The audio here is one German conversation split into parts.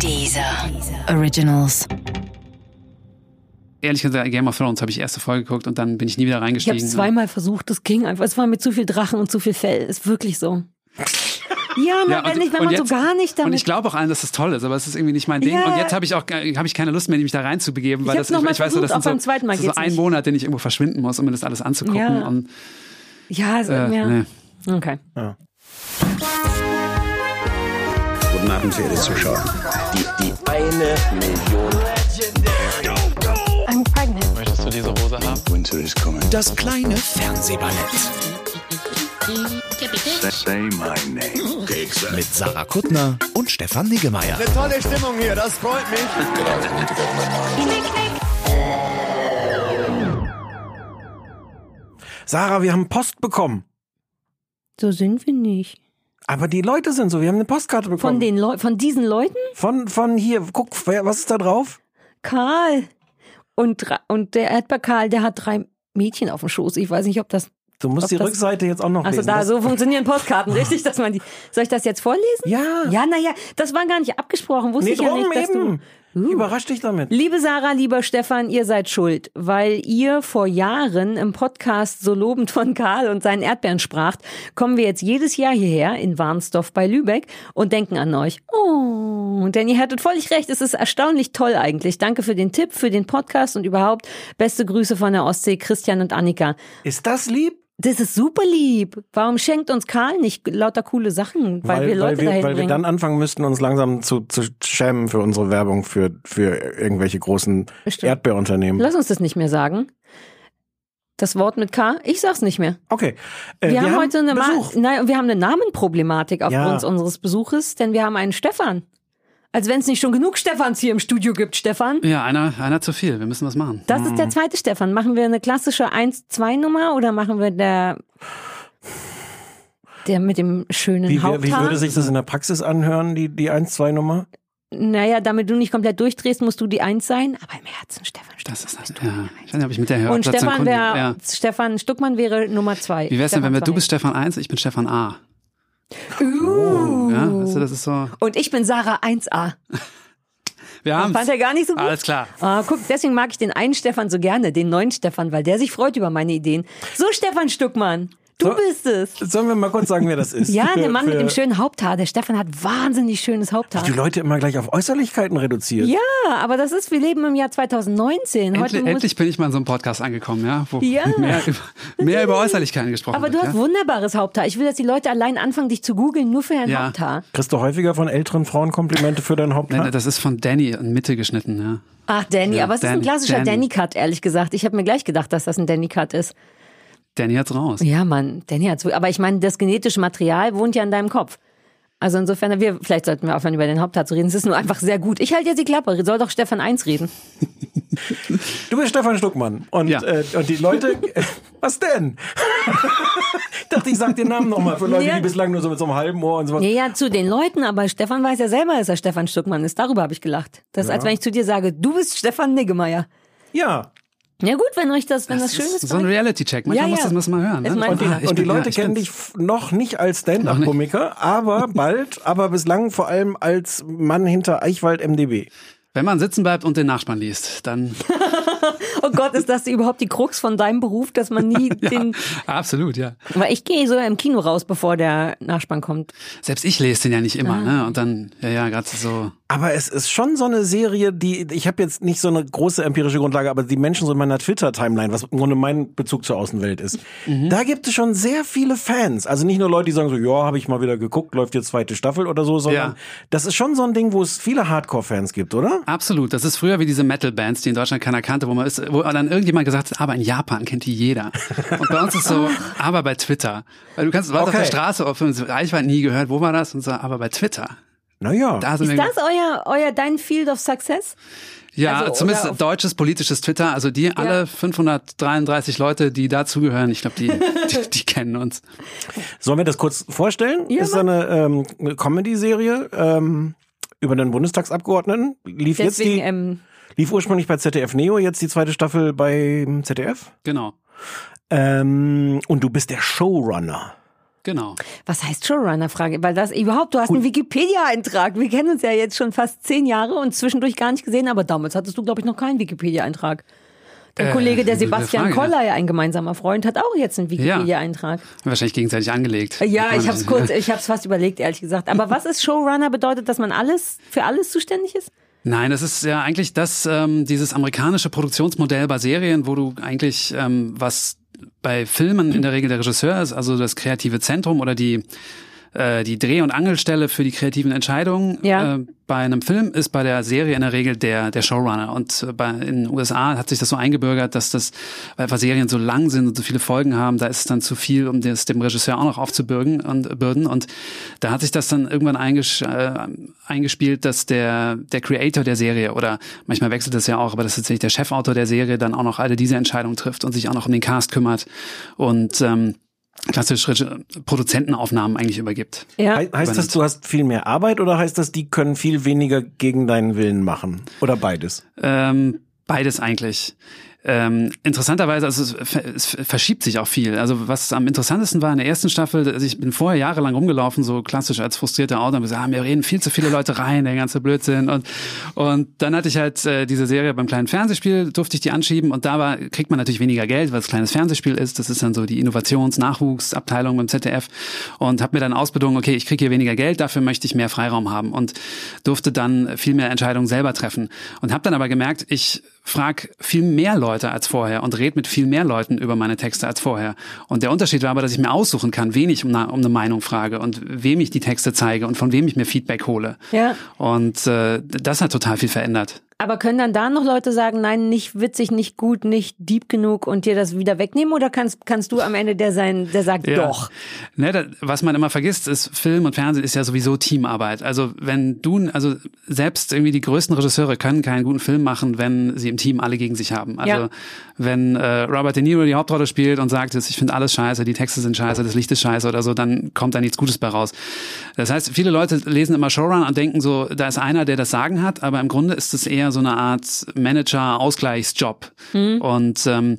Dieser Originals. Ehrlich gesagt, Game of Thrones habe ich erste Folge geguckt und dann bin ich nie wieder Ich habe reingestiegen. es zweimal versucht, das ging einfach. Es war mit zu viel Drachen und zu viel Fell. Ist wirklich so. Ja, na, Ja, wenn, ich, wenn und man jetzt- so gar nicht damit. Und ich glaube auch allen, dass das toll ist, aber es ist irgendwie nicht mein Ding. Ja. Und jetzt habe ich auch habe ich keine Lust mehr, mich da reinzubegeben, weil Ich das noch mal ich weiß so, das versucht, sind auch beim so, zweiten Mal das ist so ein nicht. Monat, den ich irgendwo verschwinden muss, um mir das alles anzugucken. Ja. Und, ja, so, äh, ja. nee. Okay. Guten Abend, verehrte Zuschauer. Die, die eine Million. I'm pregnant. Möchtest du diese Hose haben? Winter is coming. Das kleine Fernsehballett Say my name. mit Sarah Kuttner und Stefan Niggemeier. Tolle Stimmung hier, das freut mich. Sarah, wir haben Post bekommen. So sind wir nicht. Aber die Leute sind so, wir haben eine Postkarte bekommen. Von den Leu von diesen Leuten? Von, von hier, guck, was ist da drauf? Karl. Und, und der Erdbeer Karl, der hat drei Mädchen auf dem Schoß. Ich weiß nicht, ob das. Du musst Ob die Rückseite jetzt auch noch Also lesen. da, Das- so funktionieren Postkarten, richtig? Dass man die. Soll ich das jetzt vorlesen? Ja. Ja, naja, das war gar nicht abgesprochen. Wusste nee, ich ja nicht, dass du. Uh. Überrasch dich damit. Liebe Sarah, lieber Stefan, ihr seid schuld, weil ihr vor Jahren im Podcast so lobend von Karl und seinen Erdbeeren spracht, kommen wir jetzt jedes Jahr hierher in Warnsdorf bei Lübeck und denken an euch. Oh, denn ihr hattet völlig recht, es ist erstaunlich toll eigentlich. Danke für den Tipp, für den Podcast und überhaupt beste Grüße von der Ostsee, Christian und Annika. Ist das lieb? Das ist super lieb. Warum schenkt uns Karl nicht lauter coole Sachen, weil, wir Leute weil, wir, dahin weil wir dann anfangen müssten, uns langsam zu, zu schämen für unsere Werbung für, für irgendwelche großen Stimmt. Erdbeerunternehmen. Lass uns das nicht mehr sagen. Das Wort mit K, ich sag's nicht mehr. Okay. Äh, Wir, haben heute eine, Ma nein, wir haben eine Namenproblematik aufgrund Ja. unseres Besuches, denn wir haben einen Stefan. Als wenn es nicht schon genug Stefans hier im Studio gibt, Stefan. Ja, einer, einer zu viel. Wir müssen was machen. Das ist der zweite Stefan. Machen wir eine klassische 1-2-Nummer oder machen wir der, der mit dem schönen Wie, wär- Haupthaar? wie würde sich das in der Praxis anhören, die, die 1-2-Nummer? naja, damit du nicht komplett durchdrehst, musst du die Eins sein. Aber im Herzen, Stefan. Das Stefan, ist du ja. Ich weiß nicht, ob ich mit der Und Hörstation Stefan wäre, ja. Stefan Stuckmann wäre Nummer zwei. Wie wär's denn, wenn wir, Stefan du bist Stefan 1, ich bin Stefan A. Uh. Ja, du, das ist so. Und ich bin Sarah 1a. Wir haben Fand er gar nicht so gut? Alles klar. Ah, guck, deswegen mag ich den einen Stefan so gerne, den neuen Stefan, weil der sich freut über meine Ideen. So, Stefan Stuckmann, du So. bist es. Sollen wir mal kurz sagen, wer das ist? Ja, der Mann mit dem schönen Haupthaar. Der Stefan hat wahnsinnig schönes Haupthaar. Die Leute immer gleich auf Äußerlichkeiten reduziert. Ja, aber das ist, wir leben im Jahr 2019. Heute Endlich, bin ich mal in so einem Podcast angekommen, ja, wo Ja. mehr, über, mehr über Äußerlichkeiten gesprochen aber du wird. hast ja? wunderbares Haupthaar. Ich will, dass die Leute allein anfangen, dich zu googeln, nur für dein Ja. Haupthaar. Kriegst du häufiger von älteren Frauen Komplimente für dein Haupthaar? Nein, das ist von Danny in Mitte geschnitten, ja. Ach, Danny, Ja, aber es ist ein Danny, klassischer Danny. Danny-Cut, ehrlich gesagt. Ich habe mir gleich gedacht, dass das ein Danny-Cut ist. Danny hat's raus. Ja, Mann, Danny hat's. Aber ich meine, das genetische Material wohnt ja in deinem Kopf. Also insofern, wir, vielleicht sollten wir aufhören, über den Haupthaar zu reden. Es ist nur einfach sehr gut. Ich halte jetzt die Klappe. Soll doch Stefan 1 reden. Du bist Stefan Stuckmann. Und, Ja. äh, und die Leute, was denn? ich dachte, ich sag den Namen nochmal für Leute, Ja. die bislang nur so mit so einem halben Ohr und so was. Ja, ja, zu den Leuten, aber Stefan weiß ja selber, dass er Stefan Stuckmann ist. Darüber habe ich gelacht. Das ist, als wenn ich zu dir sage, du bist Stefan Niggemeier. Ja. Ja gut, wenn euch das, wenn das, Das schön ist so ein. Reality-Check. Manchmal Ja, muss ja. das muss man hören. Ist Ne? Und, Fehler. ich und die Leute ja, kennen dich noch nicht als Stand-Up-Komiker, aber bald, aber bislang vor allem als Mann hinter Eichwald MDB. Wenn man sitzen bleibt und den Nachspann liest, dann Oh Gott, ist das überhaupt die Krux von deinem Beruf, dass man nie den. absolut, ja. Weil ich gehe so im Kino raus, bevor der Nachspann kommt. Selbst ich lese den ja nicht Ah. immer, ne? Und dann, ja, ja, gerade so. Aber es ist schon so eine Serie, die, ich habe jetzt nicht so eine große empirische Grundlage, aber die Menschen so in meiner Twitter-Timeline, was im Grunde mein Bezug zur Außenwelt ist, Mhm. da gibt es schon sehr viele Fans. Also nicht nur Leute, die sagen so, ja, habe ich mal wieder geguckt, läuft jetzt zweite Staffel oder so, sondern Ja. das ist schon so ein Ding, wo es viele Hardcore-Fans gibt, oder? Absolut. Das ist früher wie diese Metal-Bands, die in Deutschland keiner kannte, wo man ist, wo dann irgendjemand gesagt hat, aber in Japan kennt die jeder. Und bei uns ist so, aber bei Twitter. Weil du kannst Leute auf Okay. der Straße auf Reichweite nie gehört, wo war das? Und so, aber bei Twitter. Naja. Da Ist wir. das euer, euer dein Field of Success? ja, also, zumindest deutsches politisches Twitter. Also die alle 533 Leute, die dazugehören, ich glaube, die, die, die kennen uns. Sollen wir das kurz vorstellen? Ja, ist so eine, ähm, Comedy-Serie ähm, über einen Bundestagsabgeordneten. Lief jetzt Deswegen, die, ähm, lief ursprünglich bei ZDF Neo, jetzt die zweite Staffel bei ZDF. Genau. Ähm, und du bist der Showrunner. Genau. Was heißt Showrunner-Frage? Weil das überhaupt, du hast einen Wikipedia-Eintrag. Wir kennen uns ja jetzt schon fast zehn Jahre und zwischendurch gar nicht gesehen, aber damals hattest du, glaube ich, noch keinen Wikipedia-Eintrag. Dein Äh, Kollege, der Sebastian Frage. Koller, ein gemeinsamer Freund, hat auch jetzt einen Wikipedia-Eintrag. Wahrscheinlich gegenseitig angelegt. Ja, ich habe es kurz, ich habe es fast überlegt, ehrlich gesagt. Aber was ist Showrunner? Bedeutet, dass man alles für alles zuständig ist? Nein, das ist ja eigentlich das, ähm, dieses amerikanische Produktionsmodell bei Serien, wo du eigentlich, ähm, was bei Filmen in der Regel der Regisseur ist, also das kreative Zentrum oder die äh, die Dreh- und Angelstelle für die kreativen Entscheidungen Ja. äh, bei einem Film ist bei der Serie in der Regel der der Showrunner. Und äh, bei in den USA hat sich das so eingebürgert, dass das weil einfach Serien so lang sind und so viele Folgen haben, da ist es dann zu viel, um das dem Regisseur auch noch aufzubürgen und bürden. Und da hat sich das dann irgendwann eingesch äh, eingespielt, dass der der Creator der Serie oder manchmal wechselt das ja auch, aber das ist tatsächlich der Chefautor der Serie dann auch noch alle diese Entscheidungen trifft und sich auch noch um den Cast kümmert. Und ähm, klassisch Produzentenaufnahmen eigentlich übergibt. Ja. He heißt das, du hast viel mehr Arbeit oder heißt das, die können viel weniger gegen deinen Willen machen? Oder beides? Ähm, beides eigentlich. Ähm, interessanterweise, also es, es verschiebt sich auch viel. Also was am interessantesten war in der ersten Staffel, also ich bin vorher jahrelang rumgelaufen, so klassisch als frustrierter Autor, und gesagt, ah, mir reden viel zu viele Leute rein, der ganze Blödsinn. Und und dann hatte ich halt äh, diese Serie beim kleinen Fernsehspiel, durfte ich die anschieben und da war, kriegt man natürlich weniger Geld, weil es kleines Fernsehspiel ist. Das ist dann so die Innovations-Nachwuchsabteilung beim ZDF und habe mir dann ausbedungen, okay, ich kriege hier weniger Geld, dafür möchte ich mehr Freiraum haben und durfte dann viel mehr Entscheidungen selber treffen und habe dann aber gemerkt, ich frag viel mehr Leute als vorher und red mit viel mehr Leuten über meine Texte als vorher. Und der Unterschied war aber, dass ich mir aussuchen kann, wen ich um, eine- um eine Meinung frage und wem ich die Texte zeige und von wem ich mir Feedback hole. Ja. Und äh, das hat total viel verändert. Aber können dann da noch Leute sagen, nein, nicht witzig, nicht gut, nicht deep genug und dir das wieder wegnehmen? Oder kannst, kannst du am Ende der sein, der sagt Ja. doch? Ne, da, was man immer vergisst, ist, Film und Fernsehen ist ja sowieso Teamarbeit. Also wenn du, also selbst irgendwie die größten Regisseure können keinen guten Film machen, wenn sie im Team alle gegen sich haben. Also Ja. wenn äh, Robert De Niro die Hauptrolle spielt und sagt, ich finde alles scheiße, die Texte sind scheiße, das Licht ist scheiße oder so, dann kommt da nichts Gutes bei raus. Das heißt, viele Leute lesen immer Showrunner und denken so, da ist einer, der das Sagen hat, aber im Grunde ist es eher so eine Art Manager-Ausgleichsjob. Und ähm,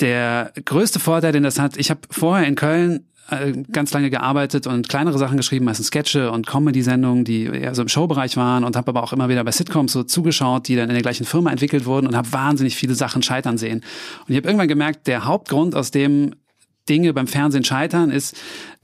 der größte Vorteil, den das hat, ich habe vorher in Köln äh, ganz lange gearbeitet und kleinere Sachen geschrieben, meistens Sketche und Comedy-Sendungen, die eher so im Showbereich waren und habe aber auch immer wieder bei Sitcoms so zugeschaut, die dann in der gleichen Firma entwickelt wurden und habe wahnsinnig viele Sachen scheitern sehen. Und ich habe irgendwann gemerkt, der Hauptgrund, aus dem Dinge beim Fernsehen scheitern, ist,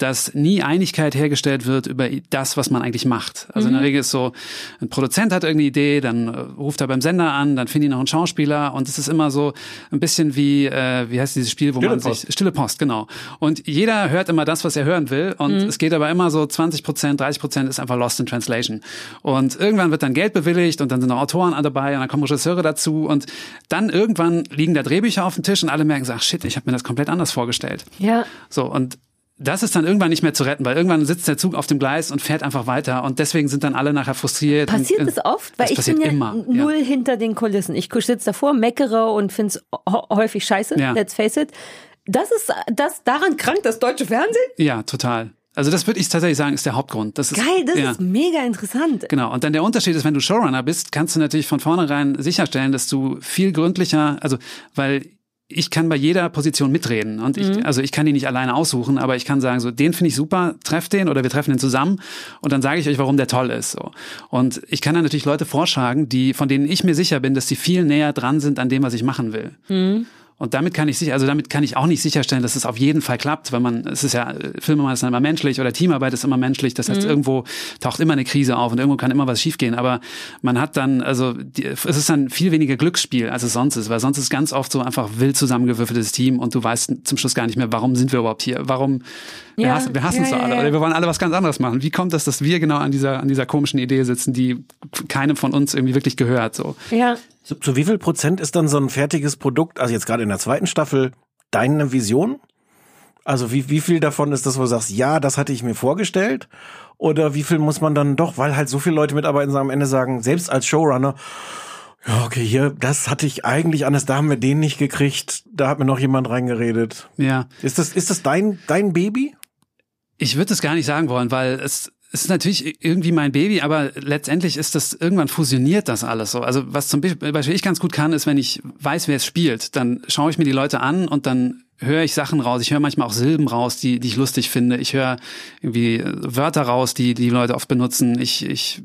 dass nie Einigkeit hergestellt wird über das, was man eigentlich macht. Also in der Regel ist so, ein Produzent hat irgendeine Idee, dann äh, ruft er beim Sender an, dann finden die noch einen Schauspieler und es ist immer so ein bisschen wie, äh, wie heißt dieses Spiel, wo Stille man Post. sich, Stille Post, genau. Und jeder hört immer das, was er hören will und es geht aber immer so 20 Prozent, 30 Prozent ist einfach lost in translation. Und irgendwann wird dann Geld bewilligt und dann sind noch Autoren dabei und dann kommen Regisseure dazu und dann irgendwann liegen da Drehbücher auf dem Tisch und alle merken so, ach shit, ich habe mir das komplett anders vorgestellt. Ja. So, und das ist dann irgendwann nicht mehr zu retten, weil irgendwann sitzt der Zug auf dem Gleis und fährt einfach weiter und deswegen sind dann alle nachher frustriert. Passiert und, es oft? Weil das ich bin ja immer. null Ja. hinter den Kulissen. Ich sitze davor, meckere und finde es häufig scheiße. Ja. Let's face it. Das ist, das, daran krankt das deutsche Fernsehen? ja, total. Also das würde ich tatsächlich sagen, ist der Hauptgrund. Das ist, Geil, das ja. ist mega interessant. Genau. Und dann der Unterschied ist, wenn du Showrunner bist, kannst du natürlich von vornherein sicherstellen, dass du viel gründlicher, also, weil ich kann bei jeder Position mitreden und ich, also ich kann die nicht alleine aussuchen, aber ich kann sagen, so, den finde ich super, treff den oder wir treffen den zusammen und dann sage ich euch, warum der toll ist, so. Und ich kann dann natürlich Leute vorschlagen, die, von denen ich mir sicher bin, dass die viel näher dran sind an dem, was ich machen will. Und damit kann ich sicher, also damit kann ich auch nicht sicherstellen, dass es auf jeden Fall klappt, weil man, es ist ja, äh, Filme ist dann immer menschlich oder Teamarbeit ist immer menschlich. Das heißt, irgendwo taucht immer eine Krise auf und irgendwo kann immer was schiefgehen. Aber man hat dann, also die, es ist dann viel weniger Glücksspiel, als es sonst ist, weil sonst ist ganz oft so einfach wild zusammengewürfeltes Team und du weißt zum Schluss gar nicht mehr, warum sind wir überhaupt hier? Warum wir Ja, hassen, wir hassen ja, es doch ja, alle oder wir wollen alle was ganz anderes machen. Wie kommt das, dass wir genau an dieser, an dieser komischen Idee sitzen, die keinem von uns irgendwie wirklich gehört? So. Ja. Zu, zu wie viel Prozent ist dann so ein fertiges Produkt, also jetzt gerade in der zweiten Staffel, deine Vision? Also wie, wie viel davon ist das, wo du sagst, ja, das hatte ich mir vorgestellt? Oder wie viel muss man dann doch, weil halt so viele Leute mitarbeiten, am Ende sagen, selbst als Showrunner, ja, okay, hier, das hatte ich eigentlich anders, da haben wir den nicht gekriegt, da hat mir noch jemand reingeredet. Ja. Ist das, ist das dein, dein Baby? Ich würde es gar nicht sagen wollen, weil es es ist natürlich irgendwie mein Baby, aber letztendlich ist das, irgendwann fusioniert das alles so. Also was zum Beispiel ich ganz gut kann, ist, wenn ich weiß, wer es spielt, dann schaue ich mir die Leute an und dann höre ich Sachen raus. Ich höre manchmal auch Silben raus, die, die ich lustig finde. Ich höre irgendwie äh, Wörter raus, die die Leute oft benutzen. Ich, ich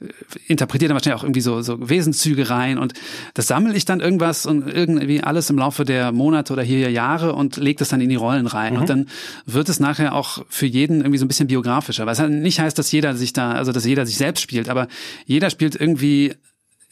äh, interpretiere dann wahrscheinlich auch irgendwie so, so Wesenszüge rein und das sammle ich dann irgendwas und irgendwie alles im Laufe der Monate oder hier Jahre und lege das dann in die Rollen rein. Und dann wird es nachher auch für jeden irgendwie so ein bisschen biografischer. Was halt nicht heißt, dass jeder sich da, also dass jeder sich selbst spielt, aber jeder spielt irgendwie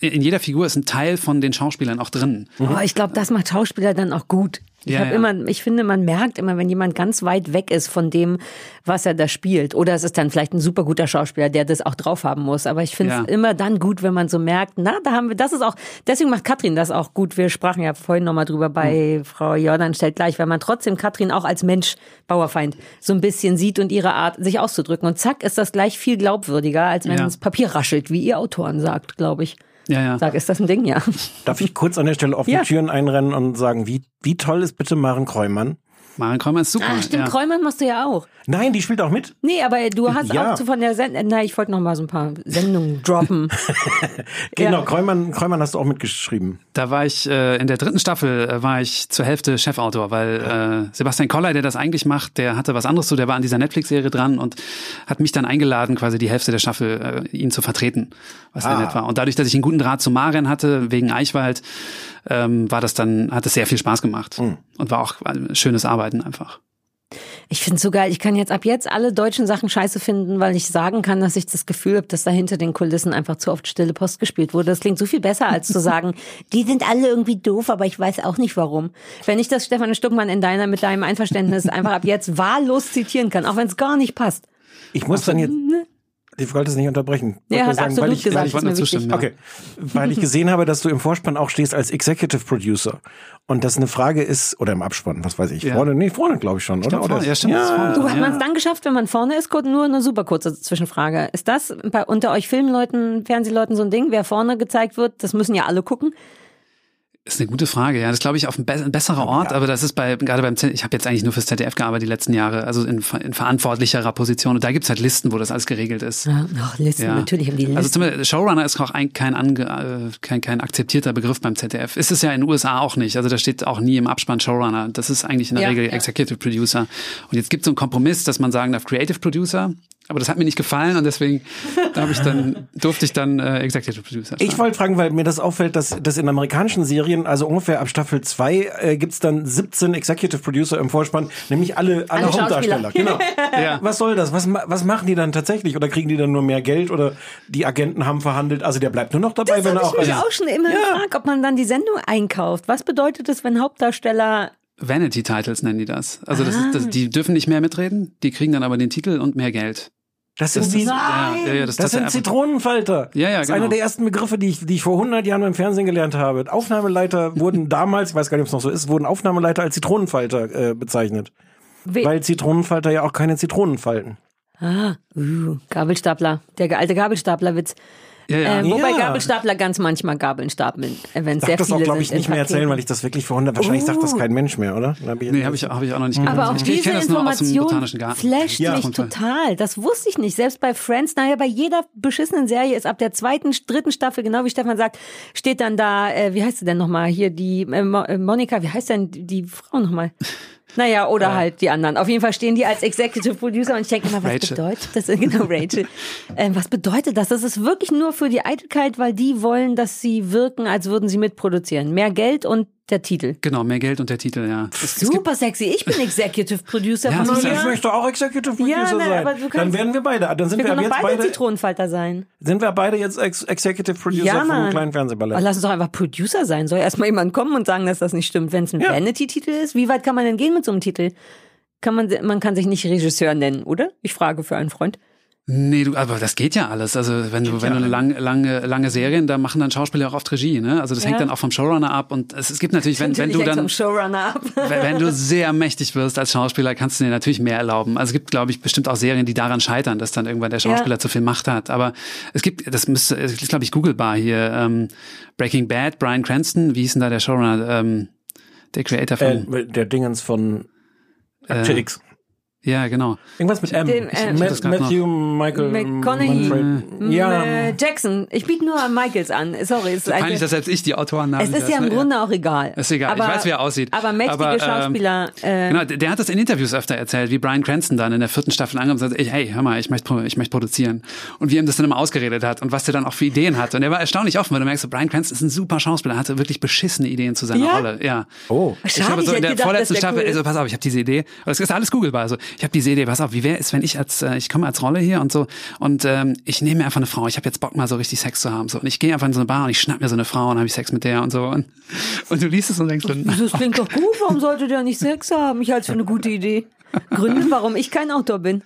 in jeder Figur ist ein Teil von den Schauspielern auch drin. Oh, ich glaube, das macht Schauspieler dann auch gut. Ich Ja, ja. immer, ich finde, man merkt immer, wenn jemand ganz weit weg ist von dem, was er da spielt. Oder es ist dann vielleicht ein super guter Schauspieler, der das auch drauf haben muss. Aber ich finde es Ja. immer dann gut, wenn man so merkt, na, da haben wir, das ist auch, deswegen macht Katrin das auch gut. Wir sprachen ja vorhin nochmal drüber bei Hm. Frau Jordan stellt gleich, weil man trotzdem Katrin auch als Mensch, Bauerfeind, so ein bisschen sieht und ihre Art, sich auszudrücken. Und zack, ist das gleich viel glaubwürdiger, als wenn das Papier raschelt, wie ihr Autoren sagt, glaube ich. Ja, ja. Sag, ist das ein Ding, ja. Darf ich kurz an der Stelle offene Ja. Türen einrennen und sagen, wie, wie toll ist bitte Maren Kreumann? Maren Kreumer ist super. Ah, stimmt, ja. Kräumann machst du ja auch. Nein, die spielt auch mit. Nee, aber du hast Ja. auch so von der Sendung, na, ich wollte noch mal so ein paar Sendungen droppen. Genau, Ja. Kreumann, Kreumann hast du auch mitgeschrieben. Da war ich äh, in der dritten Staffel äh, war ich zur Hälfte Chefautor, weil äh, Sebastian Koller, der das eigentlich macht, der hatte was anderes zu, der war an dieser Netflix-Serie dran und hat mich dann eingeladen, quasi die Hälfte der Staffel äh, ihn zu vertreten, was sehr Ah. nett war. Und dadurch, dass ich einen guten Draht zu Maren hatte wegen Eichwald, ähm, war das dann hat es sehr viel Spaß gemacht und war auch ein schönes Arbeiten einfach. Ich finde so geil. Ich kann jetzt ab jetzt alle deutschen Sachen scheiße finden, weil ich sagen kann, dass ich das Gefühl habe, dass da hinter den Kulissen einfach zu oft stille Post gespielt wurde. Das klingt so viel besser, als zu sagen, die sind alle irgendwie doof, aber ich weiß auch nicht warum. Wenn ich das Stefan Stuckmann in deiner, mit deinem Einverständnis einfach ab jetzt wahllos zitieren kann, auch wenn es gar nicht passt. Ich muss dann jetzt, ich wollte es nicht unterbrechen. Ich Er hat weil absolut ich, gesagt, weil ist wollte mir ja. Okay, weil ich gesehen habe, dass du im Vorspann auch stehst als Executive Producer und das eine Frage ist, oder im Abspann, was weiß ich, Ja. vorne, nee, vorne glaube ich schon, oder? glaub, oder? vorne, ja, stimmt, das ist vorne. Du, hat Ja. man es dann geschafft, wenn man vorne ist? Nur eine super kurze Zwischenfrage. Ist das bei, unter euch Filmleuten, Fernsehleuten so ein Ding, wer vorne gezeigt wird? Das müssen ja alle gucken. Ist eine gute Frage, ja. Das glaube ich auf ein, be ein besserer Ort, aber das ist bei, gerade beim ZDF, ich habe jetzt eigentlich nur fürs ZDF gearbeitet die letzten Jahre, also in, in verantwortlicherer Position. Und da gibt's halt Listen, wo das alles geregelt ist. Ja, ach, Listen, Ja. natürlich haben die Listen. Also zum Beispiel Showrunner ist auch ein, kein, ange, äh, kein, kein akzeptierter Begriff beim ZDF. Ist es ja in den USA auch nicht. Also da steht auch nie im Abspann Showrunner. Das ist eigentlich in der Ja, Regel ja. Executive Producer. Und jetzt gibt es so einen Kompromiss, dass man sagen darf Creative Producer. Aber das hat mir nicht gefallen und deswegen da hab ich dann, durfte ich dann äh, Executive Producer Ich sagen. wollte fragen, weil mir das auffällt, dass, dass in amerikanischen Serien, also ungefähr ab Staffel 2, äh, gibt's dann 17 Executive Producer im Vorspann, nämlich alle, alle, Alle Hauptdarsteller. Genau. Ja. Was soll das? Was, was machen die dann tatsächlich? Oder kriegen die dann nur mehr Geld? Oder die Agenten haben verhandelt? Also der bleibt nur noch dabei, das wenn er ich auch... mich auch schon immer gefragt, ob man dann die Sendung einkauft. Was bedeutet es, wenn Hauptdarsteller Vanity Titles nennen die das. Also das ist, Ah. das, die dürfen nicht mehr mitreden, die kriegen dann aber den Titel und mehr Geld. Das sind, Das die, ist, ja, ja, ja, das, das sind Zitronenfalter. Ja, ja, Das ist genau. einer der ersten Begriffe, die ich, die ich vor 100 Jahren im Fernsehen gelernt habe. Aufnahmeleiter wurden damals, ich weiß gar nicht, ob es noch so ist, wurden Aufnahmeleiter als Zitronenfalter äh, bezeichnet. We Weil Zitronenfalter ja auch keine Zitronen falten. Ah, uh, Gabelstapler. Der alte Gabelstaplerwitz. Ja, ja. Ähm, wobei Ja. Gabelstapler ganz manchmal Gabeln stapeln, äh, wenn Ich sehr darf das viele auch, glaube ich, nicht mehr erzählen, weil ich das wirklich vor 100, wahrscheinlich sagt das kein Mensch mehr, oder? Hab Nee, habe ich, hab ich auch noch nicht gehört. Aber auch ich, diese ich kenne das nur aus dem Information flasht Ja. mich total. Das wusste ich nicht. Selbst bei Friends, naja, bei jeder beschissenen Serie ist ab der zweiten, dritten Staffel, genau wie Stefan sagt, steht dann da, äh, wie heißt sie denn nochmal, hier die äh, äh, Monika, wie heißt denn die, die Frau nochmal? Naja, oder halt die anderen. Auf jeden Fall stehen die als Executive Producer und ich denke immer, was Rachel. bedeutet das? Genau, Rachel. Ähm, was bedeutet das? Das ist wirklich nur für die Eitelkeit, weil die wollen, dass sie wirken, als würden sie mitproduzieren. Mehr Geld und der Titel. Genau, mehr Geld und der Titel, ja. Es, es gibt, Super sexy. Ich bin Executive Producer Ja, von ja- Ich möchte auch Executive Producer Ja, nein, sein. dann kannst- werden wir beide, dann sind Wir wir, können beide, beide, Zitronenfalter sein. sind wir beide jetzt Ex Executive Producer Ja, vom Mann. kleinen Fernsehballett. Aber lass uns doch einfach Producer sein. Soll erstmal jemand kommen und sagen, dass das nicht stimmt, wenn es ein Ja. Vanity-Titel ist? Wie weit kann man denn gehen mit so einem Titel? Kann man, man kann sich nicht Regisseur nennen, oder? Ich frage für einen Freund. Nee, du, aber das geht ja alles. Also wenn du, wenn du eine lange, lange, lange Serien, da machen dann Schauspieler auch oft Regie, ne? Also das Ja. hängt dann auch vom Showrunner ab und es, es gibt natürlich, wenn, wenn du dann, Showrunner ab. wenn, wenn du sehr mächtig wirst als Schauspieler, kannst du dir natürlich mehr erlauben. Also es gibt, glaube ich, bestimmt auch Serien, die daran scheitern, dass dann irgendwann der Schauspieler Ja. zu viel Macht hat. Aber es gibt, das müsste, es ist, glaube ich, googlebar hier, ähm, Breaking Bad, Brian Cranston, wie hieß denn da der Showrunner, ähm, der Creator von, äh, der Dingens von Akte Äh, X. Ja, genau. Irgendwas mit M. Dem, äh, Ma- das grad Matthew Michael McConaughey. Manfred. Ja, Äh, Jackson. Ich biete nur Michaels an. Sorry. Es ist, Peinlich, eine, dass selbst ich die Autorennamen es ist ja im? Grunde auch egal. Ist egal, ich weiß, wie er aussieht. Aber mächtige Aber, ähm, Schauspieler. äh, Genau, der der hat das in Interviews öfter erzählt, wie Brian Cranston dann in der vierten Staffel angekommen ist und sagt, ey, hey, hör mal, ich möchte, ich möchte produzieren. Und wie ihm das dann immer ausgeredet hat und was der dann auch für Ideen hat. Und er war erstaunlich offen, weil du merkst, so, Brian Cranston ist ein super Schauspieler, hatte wirklich beschissene Ideen zu seiner Ja? Rolle. Ja. Oh. Ich Schade, habe so ich in der gedacht, vorletzten Staffel, cool. also pass auf, ich habe diese Idee, aber das ist alles googelbar. Also ich habe diese Idee, pass auf, wie wäre es, wenn ich als, äh, ich komme als Rolle hier und so und ähm, ich nehme mir einfach eine Frau, ich habe jetzt Bock mal so richtig Sex zu haben. So. Und ich gehe einfach in so eine Bar und ich schnapp mir so eine Frau und habe ich Sex mit der und so. Und, und du liest es und denkst dann, Das klingt doch gut. Warum sollte der nicht Sex haben? Ich halte es für eine gute Idee. Gründe, warum ich kein Autor bin.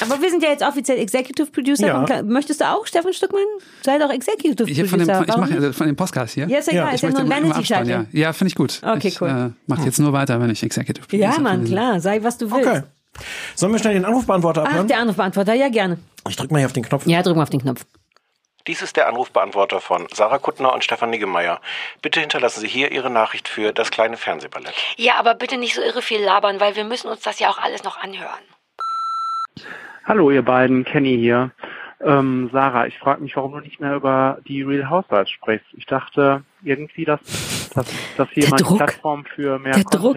Aber wir sind ja jetzt offiziell Executive Producer. Ja. Möchtest du auch, Stefan Stückmann? Sei doch Executive Hier von dem, Producer. ich mache also von dem Podcast hier. Ja, ist egal, Ja, ist ja nur ein Vanity-Scheitel. ja, ja finde ich gut. Okay, ich, cool. Äh, mach jetzt nur weiter, wenn ich Executive Producer Ja, Mann, bin. klar. Sei, was du willst. Okay. Sollen wir schnell den Anrufbeantworter Ach, abhören? der Anrufbeantworter. Ja, gerne. Ich drück mal hier auf den Knopf. Ja, drück mal auf den Knopf. Dies ist der Anrufbeantworter von Sarah Kuttner und Stefan Niggemeier. Bitte hinterlassen Sie hier Ihre Nachricht für das kleine Fernsehballett. Ja, aber bitte nicht so irre viel labern, weil wir müssen uns das ja auch alles noch anhören. Hallo ihr beiden, Kenny hier. Ähm, Sarah, ich frage mich, warum du nicht mehr über die Real Housewives sprichst. Ich dachte irgendwie, dass, dass, dass hier Der mal Druck. Plattform für mehr Der Druck.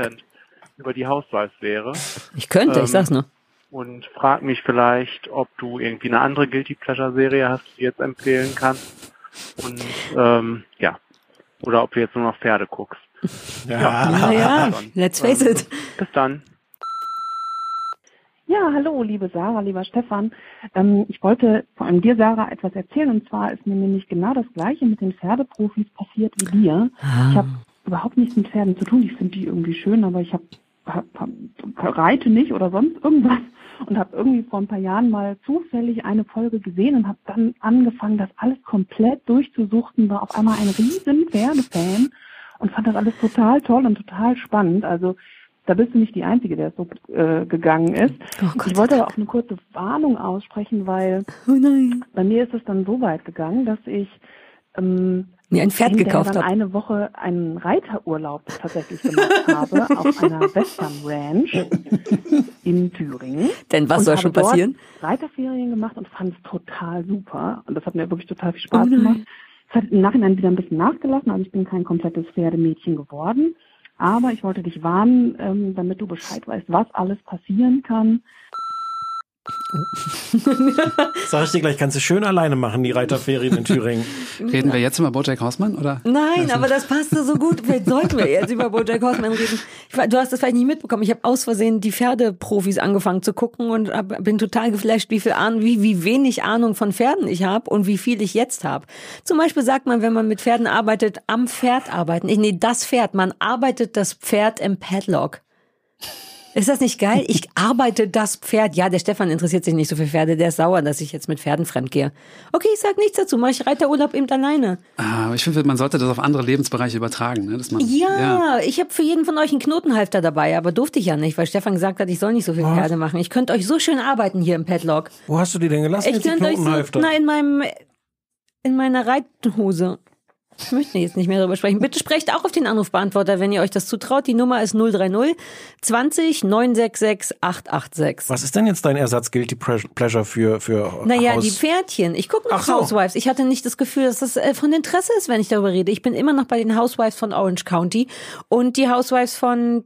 Über die Housewives wäre. Ich könnte, ich Ähm, sag's nur. Und frag mich vielleicht, ob du irgendwie eine andere Guilty Pleasure Serie hast, die du jetzt empfehlen kannst. Und ähm, ja. Oder ob du jetzt nur noch Pferde guckst. Naja, let's face it. Bis dann. Ja, hallo, liebe Sarah, lieber Stefan. Ähm, ich wollte vor allem dir, Sarah, etwas erzählen. Und zwar ist mir nämlich genau das Gleiche mit den Pferdeprofis passiert wie dir. Ich habe überhaupt nichts mit Pferden zu tun. Ich finde die irgendwie schön, aber ich hab, hab, hab, reite nicht oder sonst irgendwas. Und habe irgendwie vor ein paar Jahren mal zufällig eine Folge gesehen und habe dann angefangen, das alles komplett durchzusuchten. War auf einmal ein riesen Pferdefan und fand das alles total toll und total spannend. Also da bist du nicht die Einzige, der so äh, gegangen ist. Oh Gott ich wollte aber auch eine kurze Warnung aussprechen, weil Oh bei mir ist es dann so weit gegangen, dass ich ähm, Mir ein Pferd gekauft habe. eine Woche einen Reiterurlaub tatsächlich gemacht habe auf einer Western Ranch in Thüringen. Denn was Und soll schon passieren? Reiterferien gemacht und fand es total super. Und das hat mir wirklich total viel Spaß Oh gemacht. Es hat im Nachhinein wieder ein bisschen nachgelassen, also ich bin kein komplettes Pferdemädchen geworden. Aber ich wollte dich warnen, ähm, damit du Bescheid weißt, was alles passieren kann. Sag ich dir gleich, kannst du schön alleine machen, die Reiterferien in Thüringen. Reden wir jetzt über Bojack Horseman oder? Nein, aber das passte so gut. Vielleicht sollten wir jetzt über Bojack Horseman reden. Ich, du hast das vielleicht nicht mitbekommen. Ich habe aus Versehen die Pferdeprofis angefangen zu gucken und hab, bin total geflasht, wie viel Ahnung, wie, wie wenig Ahnung von Pferden ich habe und wie viel ich jetzt habe. Zum Beispiel sagt man, wenn man mit Pferden arbeitet, am Pferd arbeiten. Ich, nee, das Pferd. Man arbeitet das Pferd im Padlock. Ist das nicht geil? Ich arbeite das Pferd. Ja, der Stefan interessiert sich nicht so für Pferde. Der ist sauer, dass ich jetzt mit Pferden fremdgehe. Okay, ich sag nichts dazu. Mach ich Reiterurlaub eben alleine. Ah, aber ich finde, man sollte das auf andere Lebensbereiche übertragen. Ne? Dass man, Ja, ich habe für jeden von euch einen Knotenhalfter dabei, aber durfte ich ja nicht, weil Stefan gesagt hat, ich soll nicht so viel Pferde machen. Ich könnte euch so schön arbeiten hier im Padlock. Wo hast du die denn gelassen? Ich könnte euch so, Knotenhalfter? na, in meinem, in meiner Reithose. Ich möchte jetzt nicht mehr darüber sprechen. Bitte sprecht auch auf den Anrufbeantworter, wenn ihr euch das zutraut. Die Nummer ist 030 20 966 886. Was ist denn jetzt dein Ersatz Guilty Pleasure für, für Naja, Haus? die Pferdchen. Ich gucke noch so. Housewives. Ich hatte nicht das Gefühl, dass das äh, von Interesse ist, wenn ich darüber rede. Ich bin immer noch bei den Housewives von Orange County und die Housewives von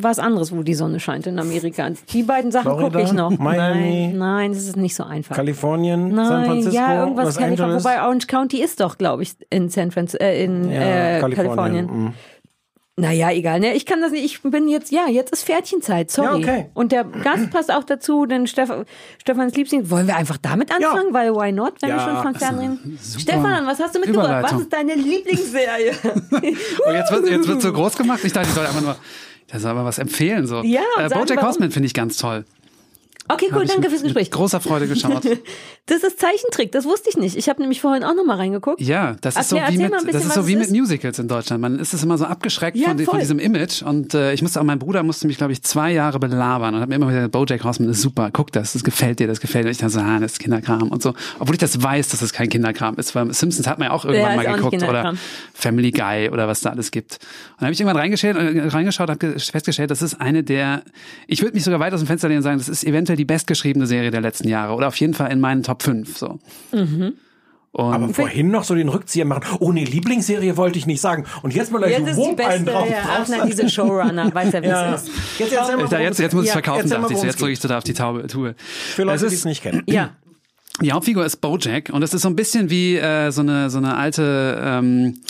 was anderes, wo die Sonne scheint in Amerika. Die beiden Sachen gucke ich noch. Miami? Nein, nein, das ist nicht so einfach. Kalifornien, Nein, San Francisco, ja, irgendwas Los Kalifornien. Angeles? Wobei Orange County ist doch, glaube ich, in San Francisco, äh, in ja, äh, Kalifornien. Kalifornien. mm. Naja, egal. Ne? Ich kann das nicht. Ich bin jetzt, ja, jetzt ist Pferdchenzeit. Sorry. Ja, okay. Und der Gast passt auch dazu, denn Steff Stefans Liebling. Wollen wir einfach damit anfangen? Weil why not, wenn wir Ja, schon von reden? Stefan, was hast du mitgebracht? Was ist deine Lieblingsserie? Oh, jetzt wird jetzt wird so groß gemacht. Ich dachte, ich soll einfach nur, der soll aber was empfehlen so. Ja, äh, Bojack warum. Horseman finde ich ganz toll. Okay, cool, danke mit- fürs Gespräch. Mit großer Freude geschaut. Das ist Zeichentrick, das wusste ich nicht. Ich habe nämlich vorhin auch noch mal reingeguckt. Ja, das ist Erklär- so wie mit, bisschen, das ist so wie mit ist. Musicals in Deutschland. Man ist es immer so abgeschreckt Ja, von, von diesem Image. Und äh, ich musste auch, mein Bruder musste mich, glaube ich, zwei Jahre belabern und hat mir immer wieder, BoJack Horseman ist super, guck das, das gefällt dir, das gefällt dir. Ich dachte so, ah, das ist Kinderkram und so. Obwohl ich das weiß, dass es kein Kinderkram ist, weil Simpsons hat man ja auch irgendwann Ja, mal geguckt oder. Family Guy oder was da alles gibt. Und dann habe ich irgendwann reingeschaut, äh, reingeschaut habe festgestellt, das ist eine der, ich würde mich sogar weit aus dem Fenster lehnen und sagen, das ist eventuell die bestgeschriebene Serie der letzten Jahre oder auf jeden Fall in meinen Top 5. So. Mhm. Und Aber vorhin noch so den Rückzieher machen. Oh nee, Lieblingsserie wollte ich nicht sagen. Und jetzt mal gleich Jetzt ist die wupp, einen beste, drauf. ja, ach, na, diese Showrunner, weiß ja, wie Ja. es ist. Jetzt, erzähl mal, Da, jetzt, jetzt muss ich es Ja, verkaufen, erzähl mal, dachte ich. so. Jetzt drücke ich so da auf die Taube, Tue. Für Leute, Es die es nicht kennen. Ja. Die Hauptfigur ist Bojack und es ist so ein bisschen wie äh, so eine so eine alte ähm,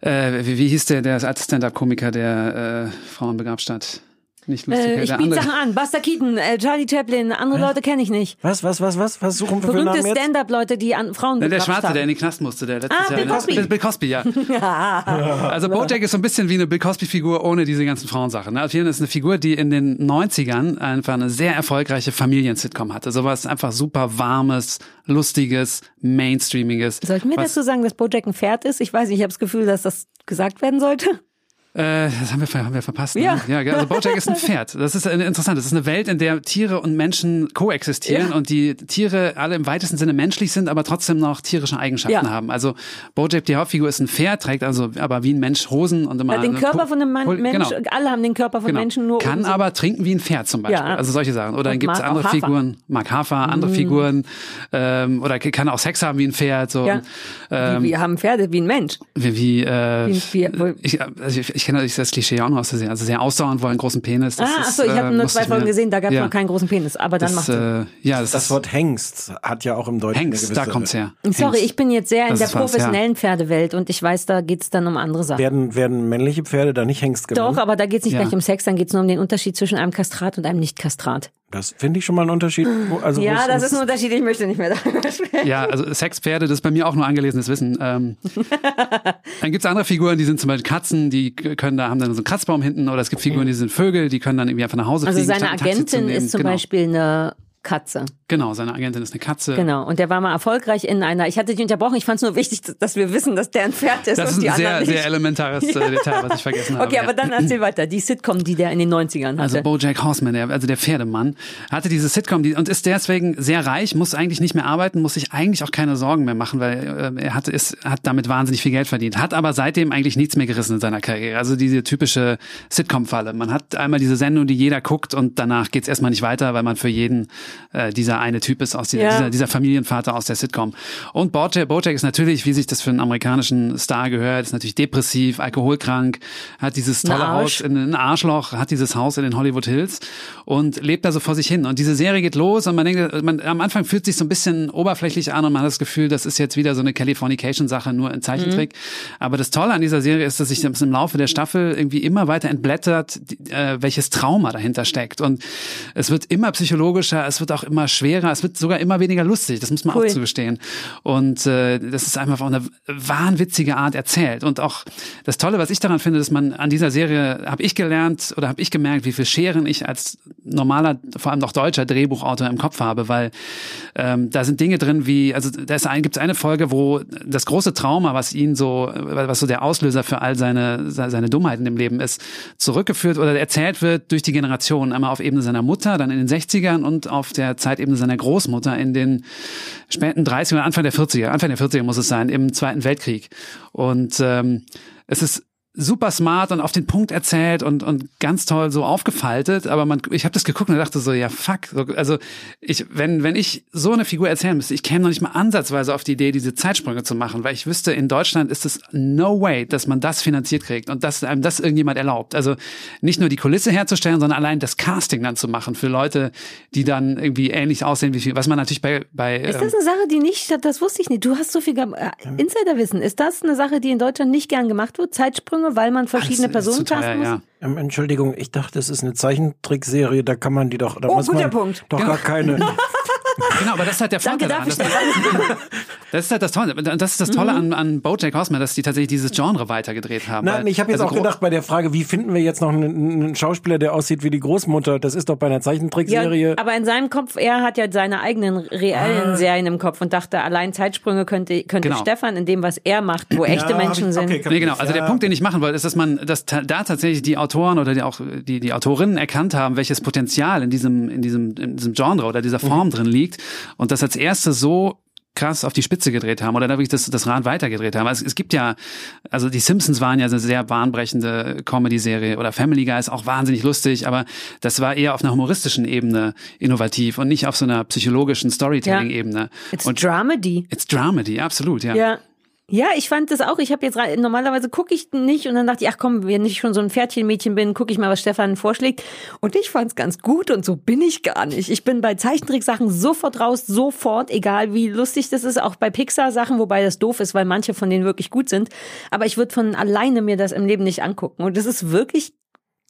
äh, wie, wie hieß der der alte Stand-up-Komiker der äh, Frauen begab statt nicht Lucy Äh, ich biete. Sachen an. Buster Keaton, äh, Charlie Chaplin, andere Leute kenne ich nicht. Was, was, was, was? Was suchen wir für Berühmte Namen jetzt? Stand-up-Leute, die an Frauen Ne, der Schwarze, haben. der in die Knast musste, der letztes Ah, Jahr. Bill Cosby. Bill, Bill Cosby, ja. Also Bojack ist so ein bisschen wie eine Bill Cosby-Figur ohne diese ganzen Frauensachen. Ne? Auf jeden Fall ist eine Figur, die in den 90ern einfach eine sehr erfolgreiche Familien-Sitcom hatte. Sowas einfach super warmes, lustiges, mainstreamiges. Soll ich mir was- dazu sagen, dass Bojack ein Pferd ist? Ich weiß nicht, ich habe das Gefühl, dass das gesagt werden sollte. Äh, das haben wir, haben wir verpasst. Ne? Ja. ja, also Bojack ist ein Pferd. Das ist äh, interessant. Das ist eine Welt, in der Tiere und Menschen koexistieren Ja. und die Tiere alle im weitesten Sinne menschlich sind, aber trotzdem noch tierische Eigenschaften Ja. haben. Also Bojack, die Hauptfigur, ist ein Pferd, trägt also aber wie ein Mensch Hosen und immer Ja, den Körper von einem Mann, Mensch, Genau. alle haben den Körper von Genau. Menschen nur Kann so- aber trinken wie ein Pferd zum Beispiel. Ja. Also solche Sachen. Oder Und dann gibt es andere. Figuren, mag Hafer, andere Figuren, ähm, oder kann auch Sex haben wie ein Pferd. So. Ja. Ähm, wir haben Pferde wie ein Mensch. wie, wie, äh, Wie- wie- wo- ich, also ich, ich kenne das Klischee auch noch aus der Serie. Also sehr ausdauernd, wollen einen großen Penis. Das ah, achso, ich habe äh, nur zwei Folgen gesehen, da gab es ja. noch keinen großen Penis. Aber dann Das, macht es. äh, ja, das, Das Wort Hengst hat ja auch im Deutschen Hengst, eine da gewisse- kommt's her. Sorry, Hengst. ich bin jetzt sehr in Das der ist was, professionellen Pferdewelt und ich weiß, da geht's dann um andere Sachen. Werden, werden männliche Pferde da nicht Hengst genannt? Doch, aber da geht's nicht Ja. gleich um Sex, dann geht's nur um den Unterschied zwischen einem Kastrat und einem Nicht-Kastrat. Das finde ich schon mal ein Unterschied. Also Ja, es das ist ein Unterschied, ich möchte nicht mehr darüber sprechen. Ja, also Sexpferde, das ist bei mir auch nur angelesenes Wissen. Ähm, dann gibt's andere Figuren, die sind zum Beispiel Katzen, die können da, haben dann so einen Kratzbaum hinten, oder es gibt Figuren, die sind Vögel, die können dann irgendwie einfach nach Hause Also fliegen. seine Taxi zu Agentin ist zum genau. Beispiel eine Katze. Genau, seine Agentin ist eine Katze. Genau. Und der war mal erfolgreich in einer, ich hatte dich unterbrochen, ich fand es nur wichtig, dass wir wissen, dass der ein Pferd ist Das und ist die ein sehr, nicht. sehr elementares äh, Detail, was ich vergessen habe. Okay, ja. aber dann erzähl weiter. Die Sitcom, die der in den 90ern hatte. Also Bojack Horseman, der, also der Pferdemann, hatte diese Sitcom die, und ist deswegen sehr reich, muss eigentlich nicht mehr arbeiten, muss sich eigentlich auch keine Sorgen mehr machen, weil äh, er hat, ist, hat damit wahnsinnig viel Geld verdient, hat aber seitdem eigentlich nichts mehr gerissen in seiner Karriere. Also diese typische Sitcom-Falle. Man hat einmal diese Sendung, die jeder guckt und danach geht's erstmal nicht weiter, weil man für jeden äh, dieser eine Typ ist aus dieser, Ja. dieser, dieser Familienvater aus der Sitcom. Und Bojack, Bojack ist natürlich, wie sich das für einen amerikanischen Star gehört, ist natürlich depressiv, alkoholkrank, hat dieses Ein tolle. Haus in ein Arschloch, hat dieses Haus in den Hollywood Hills und lebt da so vor sich hin. Und diese Serie geht los und man denkt, man, am Anfang fühlt sich so ein bisschen oberflächlich an und man hat das Gefühl, das ist jetzt wieder so eine Californication-Sache, nur in Zeichentrick. Aber das Tolle an dieser Serie ist, dass sich das im Laufe der Staffel irgendwie immer weiter entblättert, die, äh, welches Trauma dahinter steckt. Und es wird immer psychologischer, es wird auch immer schwerer, es wird sogar immer weniger lustig, das muss man Cool. auch zugestehen. Und äh, das ist einfach auf eine wahnwitzige Art erzählt. Und auch das Tolle, was ich daran finde, dass man an dieser Serie, habe ich gelernt oder habe ich gemerkt, wie viel Scheren ich als normaler, vor allem noch deutscher Drehbuchautor im Kopf habe, weil ähm, da sind Dinge drin wie, also da ist ein, gibt es eine Folge, wo das große Trauma, was ihn so, was so der Auslöser für all seine, seine Dummheiten im Leben ist, zurückgeführt oder erzählt wird durch die Generationen. Einmal auf Ebene seiner Mutter, dann in den 60ern und auf der Zeitebene seiner Großmutter in den späten 30er oder Anfang der 40er. Anfang der 40er muss es sein, im Zweiten Weltkrieg. Und ähm, es ist super smart und auf den Punkt erzählt und und ganz toll so aufgefaltet, aber man ich habe das geguckt und dachte so ja fuck, so, also ich wenn wenn ich so eine Figur erzählen müsste, ich käme noch nicht mal ansatzweise auf die Idee diese Zeitsprünge zu machen, weil ich wüsste in Deutschland ist es no way, dass man das finanziert kriegt und dass einem das irgendjemand erlaubt. Also nicht nur die Kulisse herzustellen, sondern allein das Casting dann zu machen für Leute, die dann irgendwie ähnlich aussehen wie viel, was man natürlich bei bei ist ähm, das eine Sache, die nicht, das wusste ich nicht. Du hast so viel äh, Insiderwissen. Ist das eine Sache, die in Deutschland nicht gern gemacht wird? Zeitsprünge, weil man verschiedene ist Personen casten muss? ja. Ähm, Entschuldigung, ich dachte, es ist eine Zeichentrickserie, da kann man die doch, da Oh, muss guter man Punkt. doch Genau. gar keine. Genau, aber das ist halt der Danke Vorteil daran. man- Stefan. Das ist halt das Tolle. Das ist das Tolle an, an BoJack Horseman, dass die tatsächlich dieses Genre weitergedreht haben. Nein, Weil- ich habe jetzt also auch gedacht bei der Frage, wie finden wir jetzt noch einen, einen Schauspieler, der aussieht wie die Großmutter? Das ist doch bei einer Ja, Zeichentrickserie. aber in seinem Kopf, er hat ja seine eigenen reellen Serien im Kopf und dachte, allein Zeitsprünge könnte, könnte Genau. Stefan in dem, was er macht, wo echte hab Menschen ich- sind. okay, Nee, genau. Also der Ja. Punkt, den ich machen wollte, ist, dass man, dass da tatsächlich die Autoren oder die auch die, die Autorinnen erkannt haben, welches Potenzial in diesem, in diesem, in diesem Genre oder dieser Form Mhm. drin liegt und das als erste so krass auf die Spitze gedreht haben oder da wirklich das, das Rad weitergedreht haben. Also es gibt ja, also die Simpsons waren ja eine sehr bahnbrechende Comedy-Serie oder Family Guy ist auch wahnsinnig lustig, aber das war eher auf einer humoristischen Ebene innovativ und nicht auf so einer psychologischen Storytelling-Ebene. It's Und Dramedy. it's Dramedy, absolut, ja. Ja. Ja, ich fand das auch. Ich habe jetzt normalerweise gucke ich nicht und dann dachte ich, ach komm, wenn ich schon so ein Pferdchenmädchen bin, gucke ich mal, was Stefan vorschlägt. Und ich fand's ganz gut und so bin ich gar nicht. Ich bin bei Zeichentricksachen sofort raus, sofort, egal wie lustig das ist, auch bei Pixar-Sachen, wobei das doof ist, weil manche von denen wirklich gut sind. Aber ich würde von alleine mir das im Leben nicht angucken. Und das ist wirklich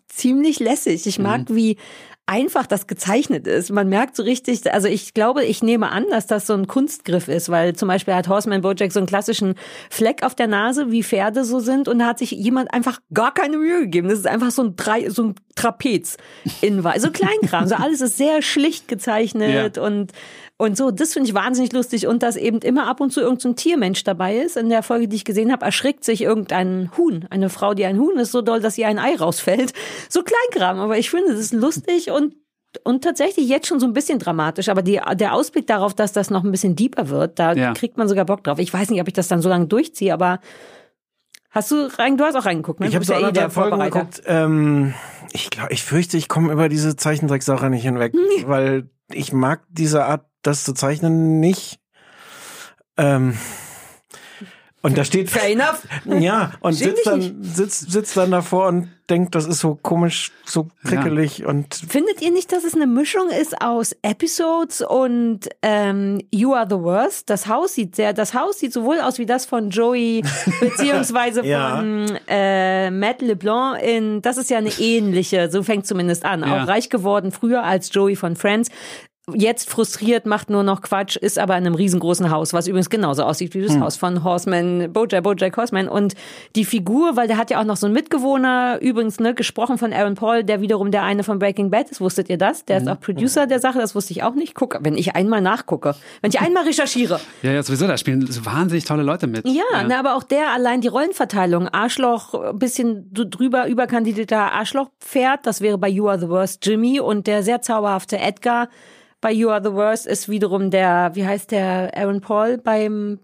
ziemlich lässig. Ich mag, wie einfach das gezeichnet ist. Man merkt so richtig, also ich glaube, ich nehme an, dass das so ein Kunstgriff ist, weil zum Beispiel hat Horseman Bojack so einen klassischen Fleck auf der Nase, wie Pferde so sind, und da hat sich jemand einfach gar keine Mühe gegeben. Das ist einfach so ein drei, so ein Trapez in so Kleinkram. So alles ist sehr schlicht gezeichnet und und so, das finde ich wahnsinnig lustig. Und dass eben immer ab und zu irgendein Tiermensch dabei ist. In der Folge, die ich gesehen habe, erschrickt sich irgendein Huhn. Eine Frau, die ein Huhn ist, so doll, dass ihr ein Ei rausfällt. So Kleinkram. Aber ich finde, das ist lustig und und tatsächlich jetzt schon so ein bisschen dramatisch, aber die, der Ausblick darauf, dass das noch ein bisschen deeper wird, da Ja. kriegt man sogar Bock drauf. Ich weiß nicht, ob ich das dann so lange durchziehe, aber hast du rein, du hast auch reingeguckt, ne? Ich habe so ja eh der anderthalb Folgen Vorbereiter. geguckt. Ähm, ich glaube, ich fürchte, ich komme über diese Zeichentricksache nicht hinweg, weil ich mag diese Art, das zu zeichnen, nicht. Ähm, und da steht Fair enough. ja und sitzt dann sitzt sitzt dann davor und denkt, das ist so komisch, so prickelig und Findet ihr nicht, dass es eine Mischung ist aus Episodes und ähm, You Are the Worst? Das Haus sieht sehr, das Haus sieht sowohl aus wie das von Joey beziehungsweise Ja. von äh, Matt LeBlanc in. Das ist ja eine ähnliche, so fängt zumindest an. Ja. Auch reich geworden früher als Joey von Friends. Jetzt frustriert, macht nur noch Quatsch, ist aber in einem riesengroßen Haus, was übrigens genauso aussieht wie das Haus von Horseman, Bojack, Bojack Horseman. Und die Figur, weil der hat ja auch noch so einen Mitbewohner, übrigens ne, gesprochen von Aaron Paul, der wiederum der eine von Breaking Bad ist. Wusstet ihr das? Der ist auch Producer der Sache, das wusste ich auch nicht. Guck, wenn ich einmal nachgucke, wenn ich einmal recherchiere. Ja, ja, sowieso, da spielen wahnsinnig tolle Leute mit. Ja, Na, aber auch der allein die Rollenverteilung. Arschloch, bisschen so drüber überkandidater Arschlochpferd, das wäre bei You Are the Worst Jimmy und der sehr zauberhafte Edgar bei You Are the Worst ist wiederum der, wie heißt der, Aaron Paul beim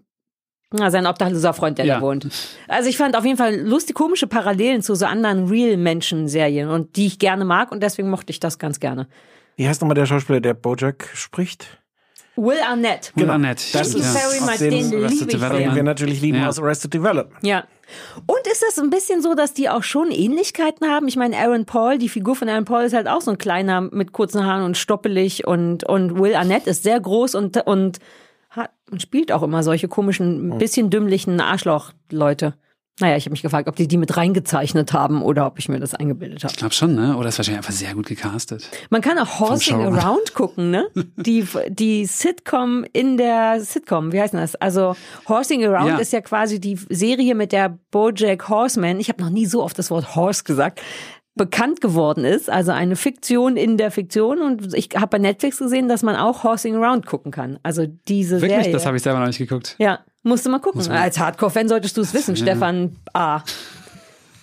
na, sein obdachloser Freund, der Ja. da wohnt. Also ich fand auf jeden Fall lustig, komische Parallelen zu so anderen Real-Menschen-Serien und die ich gerne mag und deswegen mochte ich das ganz gerne. wie heißt nochmal der Schauspieler, der Bojack spricht? Will Arnett. Genau. Annette. Das Thank you ist very aus much, den den liebe ich. Den wir natürlich lieben Ja. aus Arrested Development. Ja. Und ist das ein bisschen so, dass die auch schon Ähnlichkeiten haben? Ich meine, Aaron Paul, die Figur von Aaron Paul ist halt auch so ein kleiner mit kurzen Haaren und stoppelig und, und Will Arnett ist sehr groß und, und, hat, und spielt auch immer solche komischen, ein bisschen dümmlichen Arschloch-Leute. Naja, ich habe mich gefragt, ob die die mit reingezeichnet haben oder ob ich mir das eingebildet habe. Ich glaube schon, ne? Oder ist wahrscheinlich einfach sehr gut gecastet. Man kann auch Horsing. Around gucken, ne? Die, die Sitcom in der Sitcom, wie heißt denn das? Also Horsing Around Ja. ist ja quasi die Serie, mit der Bojack Horseman, ich habe noch nie so oft das Wort Horse gesagt, bekannt geworden ist. Also eine Fiktion in der Fiktion. Und ich habe bei Netflix gesehen, dass man auch Horsing Around gucken kann. Also diese Wirklich? Serie. Das habe ich selber noch nicht geguckt. ja, musst du mal gucken. Als Hardcore-Fan solltest du es wissen, Stefan A.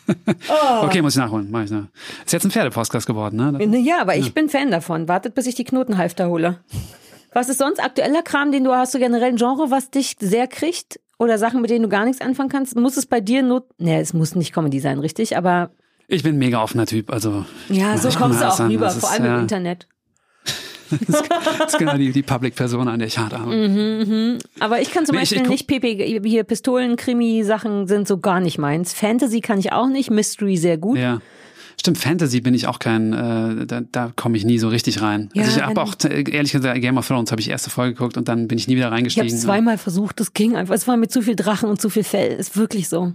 Oh. Okay, muss ich nachholen. Mach ich nach. Ist jetzt ein Pferdepostcast geworden, ne? Ja, aber ich bin Fan davon. Wartet, bis ich die Knotenhalfter hole. Was ist sonst aktueller Kram, den du hast? Du generell ein Genre, was dich sehr kriegt? Oder Sachen, mit denen du gar nichts anfangen kannst? Muss es bei dir nur, nee, es muss nicht Comedy sein, richtig? Aber Ich bin ein mega offener Typ, also. ja, so kommst du auch an. rüber, Das vor ist, allem ja, im Internet. Das ist genau die, die Public-Person, an der ich hart arbeite. Mhm. Aber ich kann zum Nee, ich- Beispiel ich guck- nicht PP, hier Pistolen, Krimi-Sachen sind so gar nicht meins. Fantasy kann ich auch nicht, Mystery sehr gut. Ja. Stimmt, Fantasy bin ich auch kein, äh, da, da komme ich nie so richtig rein. Ja, also ich habe auch, äh, ehrlich gesagt, Game of Thrones habe ich erste Folge geguckt und dann bin ich nie wieder Ich habe reingestiegen. es zweimal versucht, das ging einfach. Es war mir zu viel Drachen und zu viel Fell. Ist wirklich so.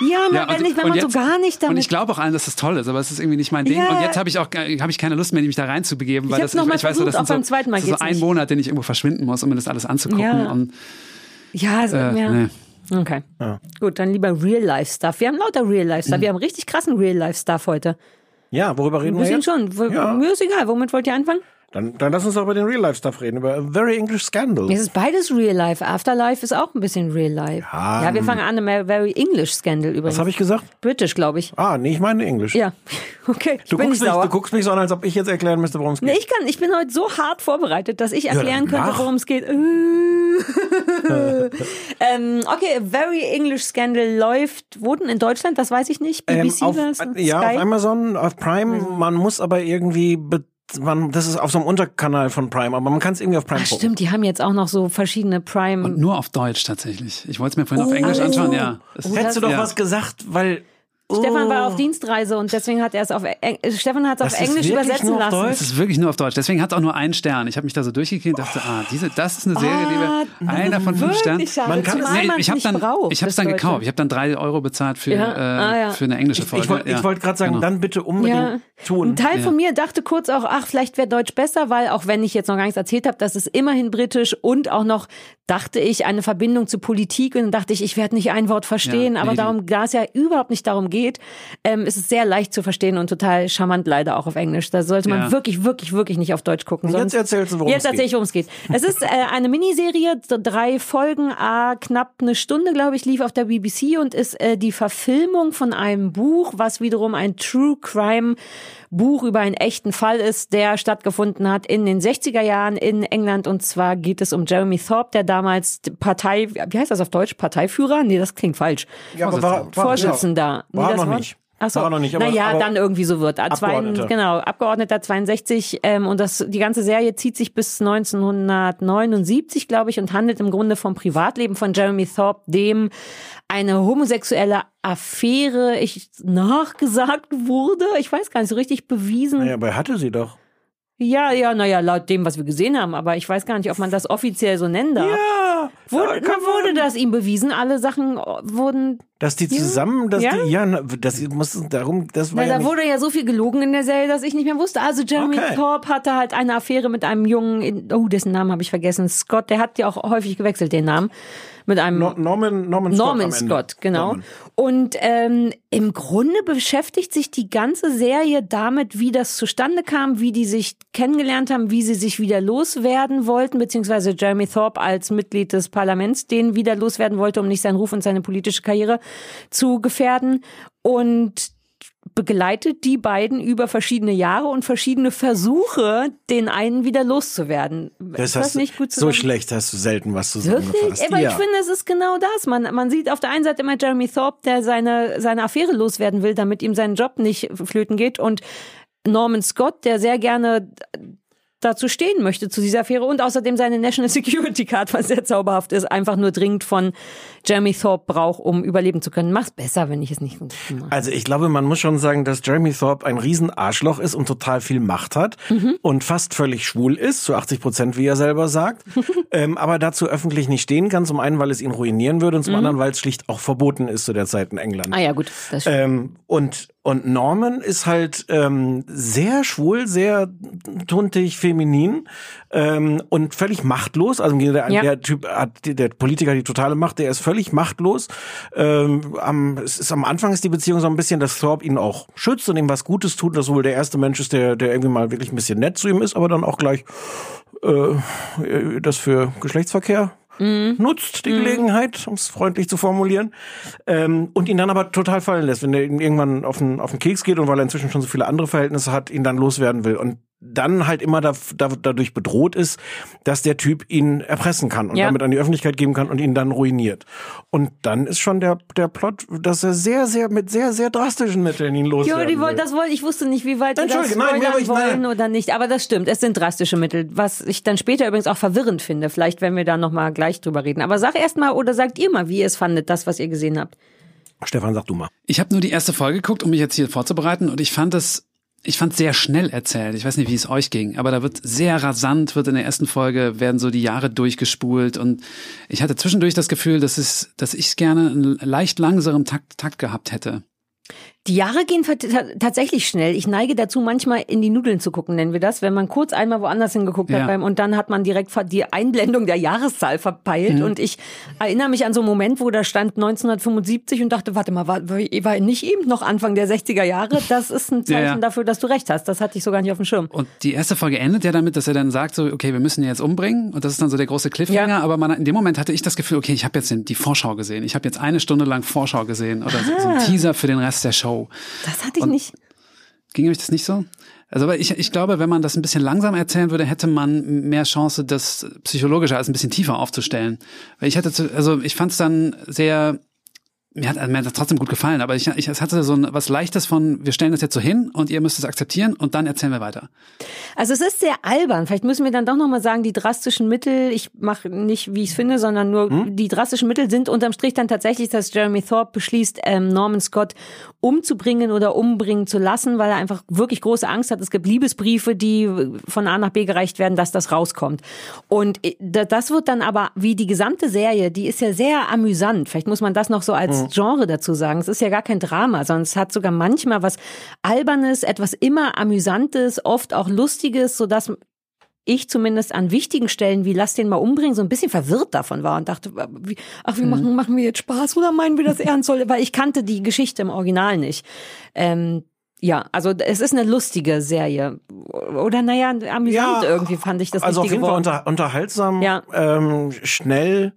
Ja, na, Ja, wenn, und- ich, wenn man jetzt- so gar nicht damit Und ich glaube auch allen, dass das toll ist, aber es ist irgendwie nicht mein Ding. Ja. Und jetzt habe ich auch habe ich keine Lust mehr, mich da reinzubegeben, weil Ich das noch mal ich weiß so, das versucht, sind auch beim so, zweiten Mal das ist so ein nicht. Monat, den ich irgendwo verschwinden muss, um mir das alles anzugucken. Ja. Und Ja, so, Äh, ja. nee. Okay. Gut, dann lieber Real-Life-Stuff. Wir haben lauter Real-Life-Stuff. Wir haben richtig krassen Real-Life-Stuff heute. Ja, worüber reden wir bisschen jetzt? schon. Ja. Mir ist egal. Womit wollt ihr anfangen? Dann, dann lass uns doch über den Real-Life-Stuff reden, über A Very English Scandal. Es ist beides Real-Life. Afterlife ist auch ein bisschen Real-Life. Ja, Ja, wir fangen an mit Very English Scandal übrigens. Was habe ich gesagt? British, glaube ich. Ah, nee, ich meine Englisch. Ja. Okay, Du guckst, mich, du guckst mich so an, als ob ich jetzt erklären müsste, worum es geht. Nee, ich kann, ich bin heute so hart vorbereitet, dass ich erklären dann könnte, worum es geht. ähm, okay, Very English Scandal läuft, wo denn in Deutschland? Das weiß ich nicht. BBC Ähm, auf, ja, Sky? auf Amazon, auf Prime. Man muss aber irgendwie, man, das ist auf so einem Unterkanal von Prime, aber man kann es irgendwie auf Prime Ach, gucken. stimmt, die haben jetzt auch noch so verschiedene Prime. Und nur auf Deutsch tatsächlich. Ich wollte es mir vorhin Oh. auf Englisch anschauen, ja. Oh, Hättest du doch ja. was gesagt, weil Stefan war Oh. auf Dienstreise und deswegen hat er es auf Eng Stefan hat es auf Das Englisch übersetzen auf lassen. Deutsch? Es ist wirklich nur auf Deutsch. Deswegen hat es auch nur einen Stern. Ich habe mich da so durchgeklickt und dachte, ah, diese, das ist eine Serie, Ah, die wir, einer von fünf Sternen. Schade, Man kann- Nee, man ich habe dann, braucht. ich habe es das dann Deutsche. gekauft. Ich habe dann drei Euro bezahlt für, Ja, äh, ah, ja. für eine englische ich, Folge. ich wollte ja. wollt gerade sagen, Genau. dann bitte unbedingt Ja. tun. Ein Teil Ja. von mir dachte kurz auch, ach, vielleicht wäre Deutsch besser, weil auch wenn ich jetzt noch gar nichts erzählt habe, das ist immerhin britisch und auch noch dachte ich eine Verbindung zu Politik und dann dachte ich, ich werde nicht ein Wort verstehen, Ja, aber nee, darum, da es ja überhaupt nicht darum geht, ähm, ist es sehr leicht zu verstehen und total charmant leider auch auf Englisch. Da sollte man Ja. wirklich, wirklich, wirklich nicht auf Deutsch gucken. Und jetzt sonst- erzählst du, worum Jetzt es erzähle geht. ich, worum es geht. Es ist äh, eine Miniserie, so drei Folgen, ah, knapp eine Stunde, glaube ich, lief auf der BBC und ist äh, die Verfilmung von einem Buch, was wiederum ein True Crime Buch über einen echten Fall ist, der stattgefunden hat in den 60er Jahren in England. Und zwar geht es um Jeremy Thorpe, der damals Partei, wie heißt das auf Deutsch? Parteiführer? Nee, das klingt falsch. Ja, aber war, war, Vorsitzender. Ja, war das noch Wort- nicht. Ach so. War noch nicht, aber- naja, aber dann irgendwie so wird. Ah, zwei- Abgeordneter. Genau, Abgeordneter 62. Ähm, und das, die ganze Serie zieht sich bis 1979, glaube ich, und handelt im Grunde vom Privatleben von Jeremy Thorpe, dem eine homosexuelle Affäre ich, nachgesagt wurde. Ich weiß gar nicht so richtig bewiesen. Naja, aber er hatte sie doch. Ja, ja, naja, laut dem, was wir gesehen haben. Aber ich weiß gar nicht, ob man das offiziell so nennen darf. Ja, Wurde, wurde das ihm bewiesen? Alle Sachen wurden Dass die zusammen, dass Ja? die, ja, das muss darum, das war Na, ja da wurde ja so viel gelogen in der Serie, dass ich nicht mehr wusste. Also Jeremy Okay. Thorpe hatte halt eine Affäre mit einem Jungen, oh, dessen Namen habe ich vergessen, Scott, der hat ja auch häufig gewechselt, den Namen, mit einem No- Norman, Norman Scott. Norman. Scott, genau. Norman. Und ähm, im Grunde beschäftigt sich die ganze Serie damit, wie das zustande kam, wie die sich kennengelernt haben, wie sie sich wieder loswerden wollten, beziehungsweise Jeremy Thorpe als Mitglied des Parlaments den wieder loswerden wollte, um nicht seinen Ruf und seine politische Karriere zu gefährden. Und begleitet die beiden über verschiedene Jahre und verschiedene Versuche, den einen wieder loszuwerden. Das ist das nicht gut so zusammen- schlecht hast du selten was zusammengefasst. Aber ja. ich finde, es ist genau das. Man, man sieht auf der einen Seite immer Jeremy Thorpe, der seine, seine Affäre loswerden will, damit ihm sein Job nicht flöten geht. Und Norman Scott, der sehr gerne dazu stehen möchte zu dieser Affäre und außerdem seine National Security Card, was sehr zauberhaft ist, einfach nur dringend von Jeremy Thorpe braucht, um überleben zu können. Mach's besser, wenn ich es nicht mache. Also ich glaube, man muss schon sagen, dass Jeremy Thorpe ein Riesenarschloch ist und total viel Macht hat Mhm. und fast völlig schwul ist, zu 80 Prozent, wie er selber sagt, ähm, aber dazu öffentlich nicht stehen kann. Zum einen, weil es ihn ruinieren würde und zum anderen, weil es schlicht auch verboten ist zu der Zeit in England. Mhm. Ah ja, gut. Das stimmt. Ähm, und, und Norman ist halt ähm, sehr schwul, sehr tuntig, feminin ähm, und völlig machtlos. Also der, Ja. der Typ hat, der Politiker hat die totale Macht, der ist völlig machtlos. Ähm, am, es ist, am Anfang ist die Beziehung so ein bisschen, dass Thorpe ihn auch schützt und ihm was Gutes tut, dass wohl der erste Mensch ist, der, der irgendwie mal wirklich ein bisschen nett zu ihm ist, aber dann auch gleich äh, das für Geschlechtsverkehr nutzt, die Gelegenheit, um es freundlich zu formulieren, ähm, und ihn dann aber total fallen lässt, wenn er irgendwann auf den, auf den Keks geht und weil er inzwischen schon so viele andere Verhältnisse hat, ihn dann loswerden will. Und dann halt immer da, da, dadurch bedroht ist, dass der Typ ihn erpressen kann und Ja. damit an die Öffentlichkeit geben kann und ihn dann ruiniert. Und dann ist schon der, der Plot, dass er sehr, sehr, mit sehr, sehr drastischen Mitteln ihn Jo, loswerden die will. wollt, das wollte ich wusste nicht, wie weit wir das Entschuldige, nein, ich- wollen nein. oder nicht. Aber das stimmt, es sind drastische Mittel, was ich dann später übrigens auch verwirrend finde. Vielleicht werden wir da noch mal gleich drüber reden. Aber sag erst mal oder sagt ihr mal, wie ihr es fandet, das, was ihr gesehen habt. Stefan, sag du mal. Ich habe nur die erste Folge geguckt, um mich jetzt hier vorzubereiten und ich fand es ich fand sehr schnell erzählt. Ich weiß nicht, wie es euch ging, aber da wird sehr rasant, wird in der ersten Folge werden so die Jahre durchgespult und ich hatte zwischendurch das Gefühl, dass es, dass ich gerne einen leicht langsameren Takt, Takt gehabt hätte. Die Jahre gehen ta- tatsächlich schnell. Ich neige dazu, manchmal in die Nudeln zu gucken, nennen wir das. Wenn man kurz einmal woanders hingeguckt Ja. hat beim, und dann hat man direkt die Einblendung der Jahreszahl verpeilt. Mhm. Und ich erinnere mich an so einen Moment, wo da stand 1975 und dachte, warte mal, war, war nicht eben noch Anfang der 60er Jahre? Das ist ein Zeichen Ja, ja. dafür, dass du recht hast. Das hatte ich so gar nicht auf dem Schirm. Und die erste Folge endet ja damit, dass er dann sagt, so, okay, wir müssen ihn jetzt umbringen. Und das ist dann so der große Cliffhanger. Ja. Aber man, in dem Moment hatte ich das Gefühl, okay, ich habe jetzt die Vorschau gesehen. Ich habe jetzt eine Stunde lang Vorschau gesehen oder so, so ein Ah. Teaser für den Rest der Show. Das hatte ich Und- nicht. Ging euch das nicht so? Also, aber ich, ich glaube, wenn man das ein bisschen langsam erzählen würde, hätte man mehr Chance, das psychologischer als ein bisschen tiefer aufzustellen. Weil ich hatte, zu, also ich fand es dann sehr, mir hat, mir hat das trotzdem gut gefallen, aber ich, ich, es hatte so ein, was Leichtes von, wir stellen das jetzt so hin und ihr müsst es akzeptieren und dann erzählen wir weiter. Also es ist sehr albern. Vielleicht müssen wir dann doch nochmal sagen, die drastischen Mittel, ich mache nicht, wie ich es finde, sondern nur Hm? die drastischen Mittel sind unterm Strich dann tatsächlich, dass Jeremy Thorpe beschließt, ähm, Norman Scott umzubringen oder umbringen zu lassen, weil er einfach wirklich große Angst hat. Es gibt Liebesbriefe, die von A nach B gereicht werden, dass das rauskommt. Und äh, da- das wird dann aber, wie die gesamte Serie, die ist ja sehr amüsant. Vielleicht muss man das noch so als Hm. Genre dazu sagen. Es ist ja gar kein Drama, sondern es hat sogar manchmal was Albernes, etwas immer Amüsantes, oft auch Lustiges, sodass ich zumindest an wichtigen Stellen wie Lass den mal umbringen so ein bisschen verwirrt davon war und dachte, wie, ach, wir machen, machen wir jetzt Spaß oder meinen wir das ernst? Soll- Weil ich kannte die Geschichte im Original nicht. Ähm, ja, also es ist eine lustige Serie. Oder naja, amüsant irgendwie fand ich das also auf jeden Fall unter, unterhaltsam, Ja. ähm, schnell.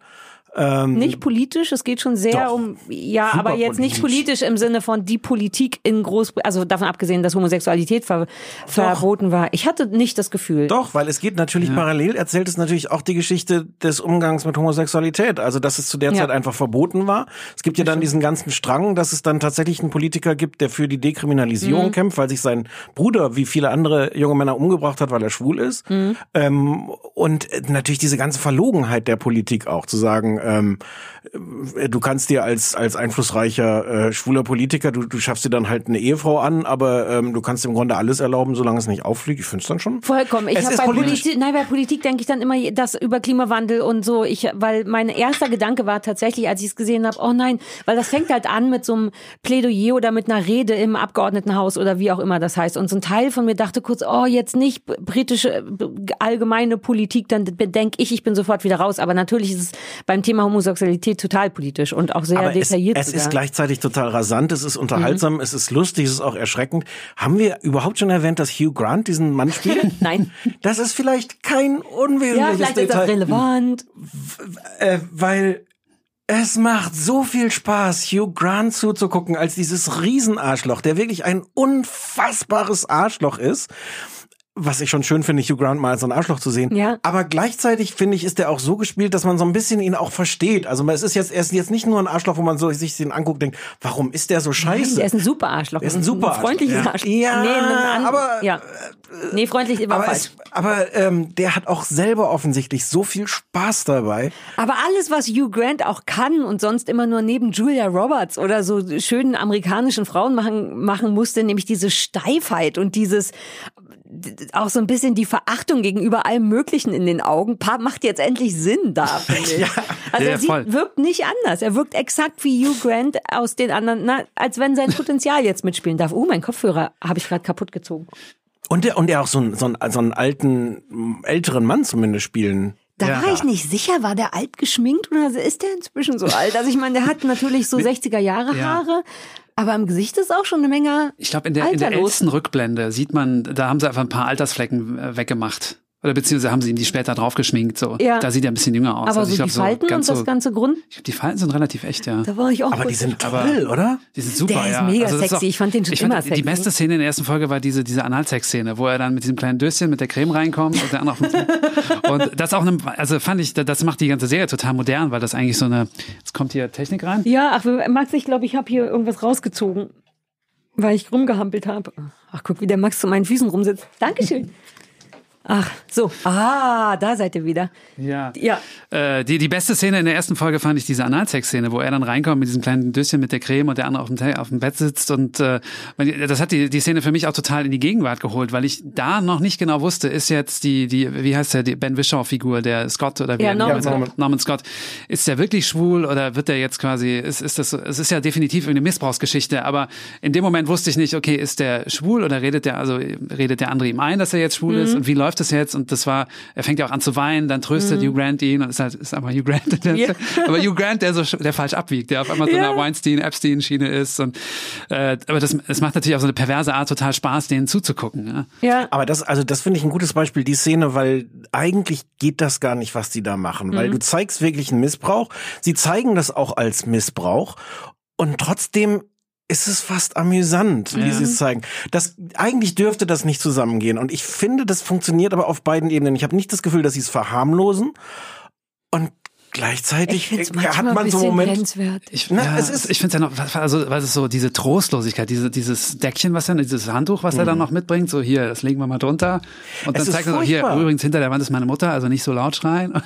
Ähm, Nicht politisch, es geht schon sehr Doch. um, ja, aber jetzt nicht politisch. politisch im Sinne von die Politik in Großbritannien, also davon abgesehen, dass Homosexualität ver verboten war. Ich hatte nicht das Gefühl. Doch, weil es geht natürlich parallel, erzählt es natürlich auch die Geschichte des Umgangs mit Homosexualität. Also, dass es zu der Ja. Zeit einfach verboten war. Es gibt ja dann diesen ganzen Strang, dass es dann tatsächlich einen Politiker gibt, der für die Dekriminalisierung Mhm. kämpft, weil sich sein Bruder, wie viele andere junge Männer, umgebracht hat, weil er schwul ist. Mhm. Ähm, und natürlich diese ganze Verlogenheit der Politik auch, zu sagen, ähm, äh, du kannst dir als, als einflussreicher äh, schwuler Politiker, du, du schaffst dir dann halt eine Ehefrau an, aber ähm, du kannst im Grunde alles erlauben, solange es nicht auffliegt. Ich finde es dann schon. Vollkommen. Ich Es habe ist bei politisch. Politik, nein, bei Politik denke ich dann immer das über Klimawandel und so. Ich, weil mein erster Gedanke war tatsächlich, als ich es gesehen habe, oh nein, weil das fängt halt an mit so einem Plädoyer oder mit einer Rede im Abgeordnetenhaus oder wie auch immer das heißt. Und so ein Teil von mir dachte kurz, oh jetzt nicht britische allgemeine Politik, dann denke ich, ich bin sofort wieder raus. Aber natürlich ist es beim Thema Homosexualität total politisch und auch sehr Aber es, detailliert. es ist sogar. gleichzeitig total rasant, es ist unterhaltsam, es ist lustig, es ist auch erschreckend. Haben wir überhaupt schon erwähnt, dass Hugh Grant diesen Mann spielt? Nein. Das ist vielleicht kein unwesentliches Ja, vielleicht ist das Detail. relevant. Äh, weil es macht so viel Spaß, Hugh Grant zuzugucken, als dieses Riesenarschloch, der wirklich ein unfassbares Arschloch ist. Was ich schon schön finde, Hugh Grant mal als so ein Arschloch zu sehen. Ja. Aber gleichzeitig finde ich, ist der auch so gespielt, dass man so ein bisschen ihn auch versteht. Also es ist jetzt, er ist jetzt nicht nur ein Arschloch, wo man so sich den anguckt, denkt, warum ist der so scheiße? Der ist ein super Arschloch. Er ist ein super Ein freundliches Arschloch. Arschloch. Ja, nee, aber- ja. Nee, freundlich war aber, falsch. es, aber ähm, der hat auch selber offensichtlich so viel Spaß dabei. Aber alles, was Hugh Grant auch kann und sonst immer nur neben Julia Roberts oder so schönen amerikanischen Frauen machen, machen musste, nämlich diese Steifheit und dieses auch so ein bisschen die Verachtung gegenüber allem Möglichen in den Augen, pa- macht jetzt endlich Sinn da, finde ich. Also Ja, er sieht, wirkt nicht anders. Er wirkt exakt wie Hugh Grant aus den anderen, na, als wenn sein Potenzial jetzt mitspielen darf. Oh, mein Kopfhörer habe ich gerade kaputt gezogen. Und der, und der auch so einen, so einen, so einen alten, älteren Mann zumindest spielen. Da Ja. war ich nicht sicher, war der alt geschminkt oder ist der inzwischen so alt? Also ich meine, der hat natürlich so 60er Jahre Ja. Haare, aber im Gesicht ist auch schon eine Menge Ich glaube, in der, in der ältesten Rückblende sieht man, da haben sie einfach ein paar Altersflecken äh, weggemacht. Oder beziehungsweise haben sie ihn die später draufgeschminkt. So. Ja. Da sieht er ein bisschen jünger aus. Aber Also so ich glaub, die Falten ganz und das so, ganze Grund, ich glaub, die Falten sind relativ echt, ja. da war ich auch Aber die sind toll, oder? Die sind super, Der ist ja. mega das sexy. Ich fand den schon ich immer fand, sexy. Die beste Szene in der ersten Folge war diese, diese Analsex-Szene, wo er dann mit diesem kleinen Döschen mit der Creme reinkommt und der andere Und das auch, eine, also fand ich, das macht die ganze Serie total modern, weil das eigentlich so eine, jetzt kommt hier Technik rein. Ja, ach, Max, ich glaube, ich habe hier irgendwas rausgezogen, weil ich rumgehampelt habe. Ach, guck, wie der Max zu meinen Füßen rumsitzt. Dankeschön. Ach, so. Ah, da seid ihr wieder. Ja. Ja. Äh, die, die beste Szene in der ersten Folge fand ich diese Analsex-Szene, wo er dann reinkommt mit diesem kleinen Döschen mit der Creme und der andere auf dem, auf dem Bett sitzt. Und äh, das hat die, die Szene für mich auch total in die Gegenwart geholt, weil ich da noch nicht genau wusste, ist jetzt die, die wie heißt der, die Ben Wishaw-Figur, der Scott oder wie Ja, Norman wie- Scott. Norman Scott, ist der wirklich schwul oder wird der jetzt quasi, ist, ist das, so- es ist ja definitiv eine Missbrauchsgeschichte, aber in dem Moment wusste ich nicht, okay, ist der schwul oder redet der, also redet der andere ihm ein, dass er jetzt schwul ist und wie läuft das jetzt? Und das war, er fängt ja auch an zu weinen, dann tröstet Hugh Grant ihn und ist halt, ist aber Hugh Grant, der, Ja. aber Hugh Grant, der so, der falsch abwiegt, der auf einmal so Ja. einer Weinstein-Epstein-Schiene ist und, äh, aber das, es macht natürlich auf so eine perverse Art total Spaß, denen zuzugucken, ja. Ja. Aber das, also das finde ich ein gutes Beispiel, die Szene, weil eigentlich geht das gar nicht, was die da machen, weil du zeigst wirklich einen Missbrauch. Sie zeigen das auch als Missbrauch und trotzdem ist es fast amüsant, wie Ja. sie es zeigen. Das eigentlich dürfte das nicht zusammengehen und ich finde, das funktioniert aber auf beiden Ebenen. Ich habe nicht das Gefühl, dass sie es verharmlosen und gleichzeitig es hat man so Moment. Ich, Na, ja, es ist- ich finde ja noch, also, weil es so diese Trostlosigkeit, diese, dieses Deckchen, was er, dieses Handtuch, was er dann noch mitbringt, so hier, das legen wir mal drunter. Und Es dann ist zeigt er so, hier, furchtbar. übrigens hinter der Wand ist meine Mutter, also nicht so laut schreien.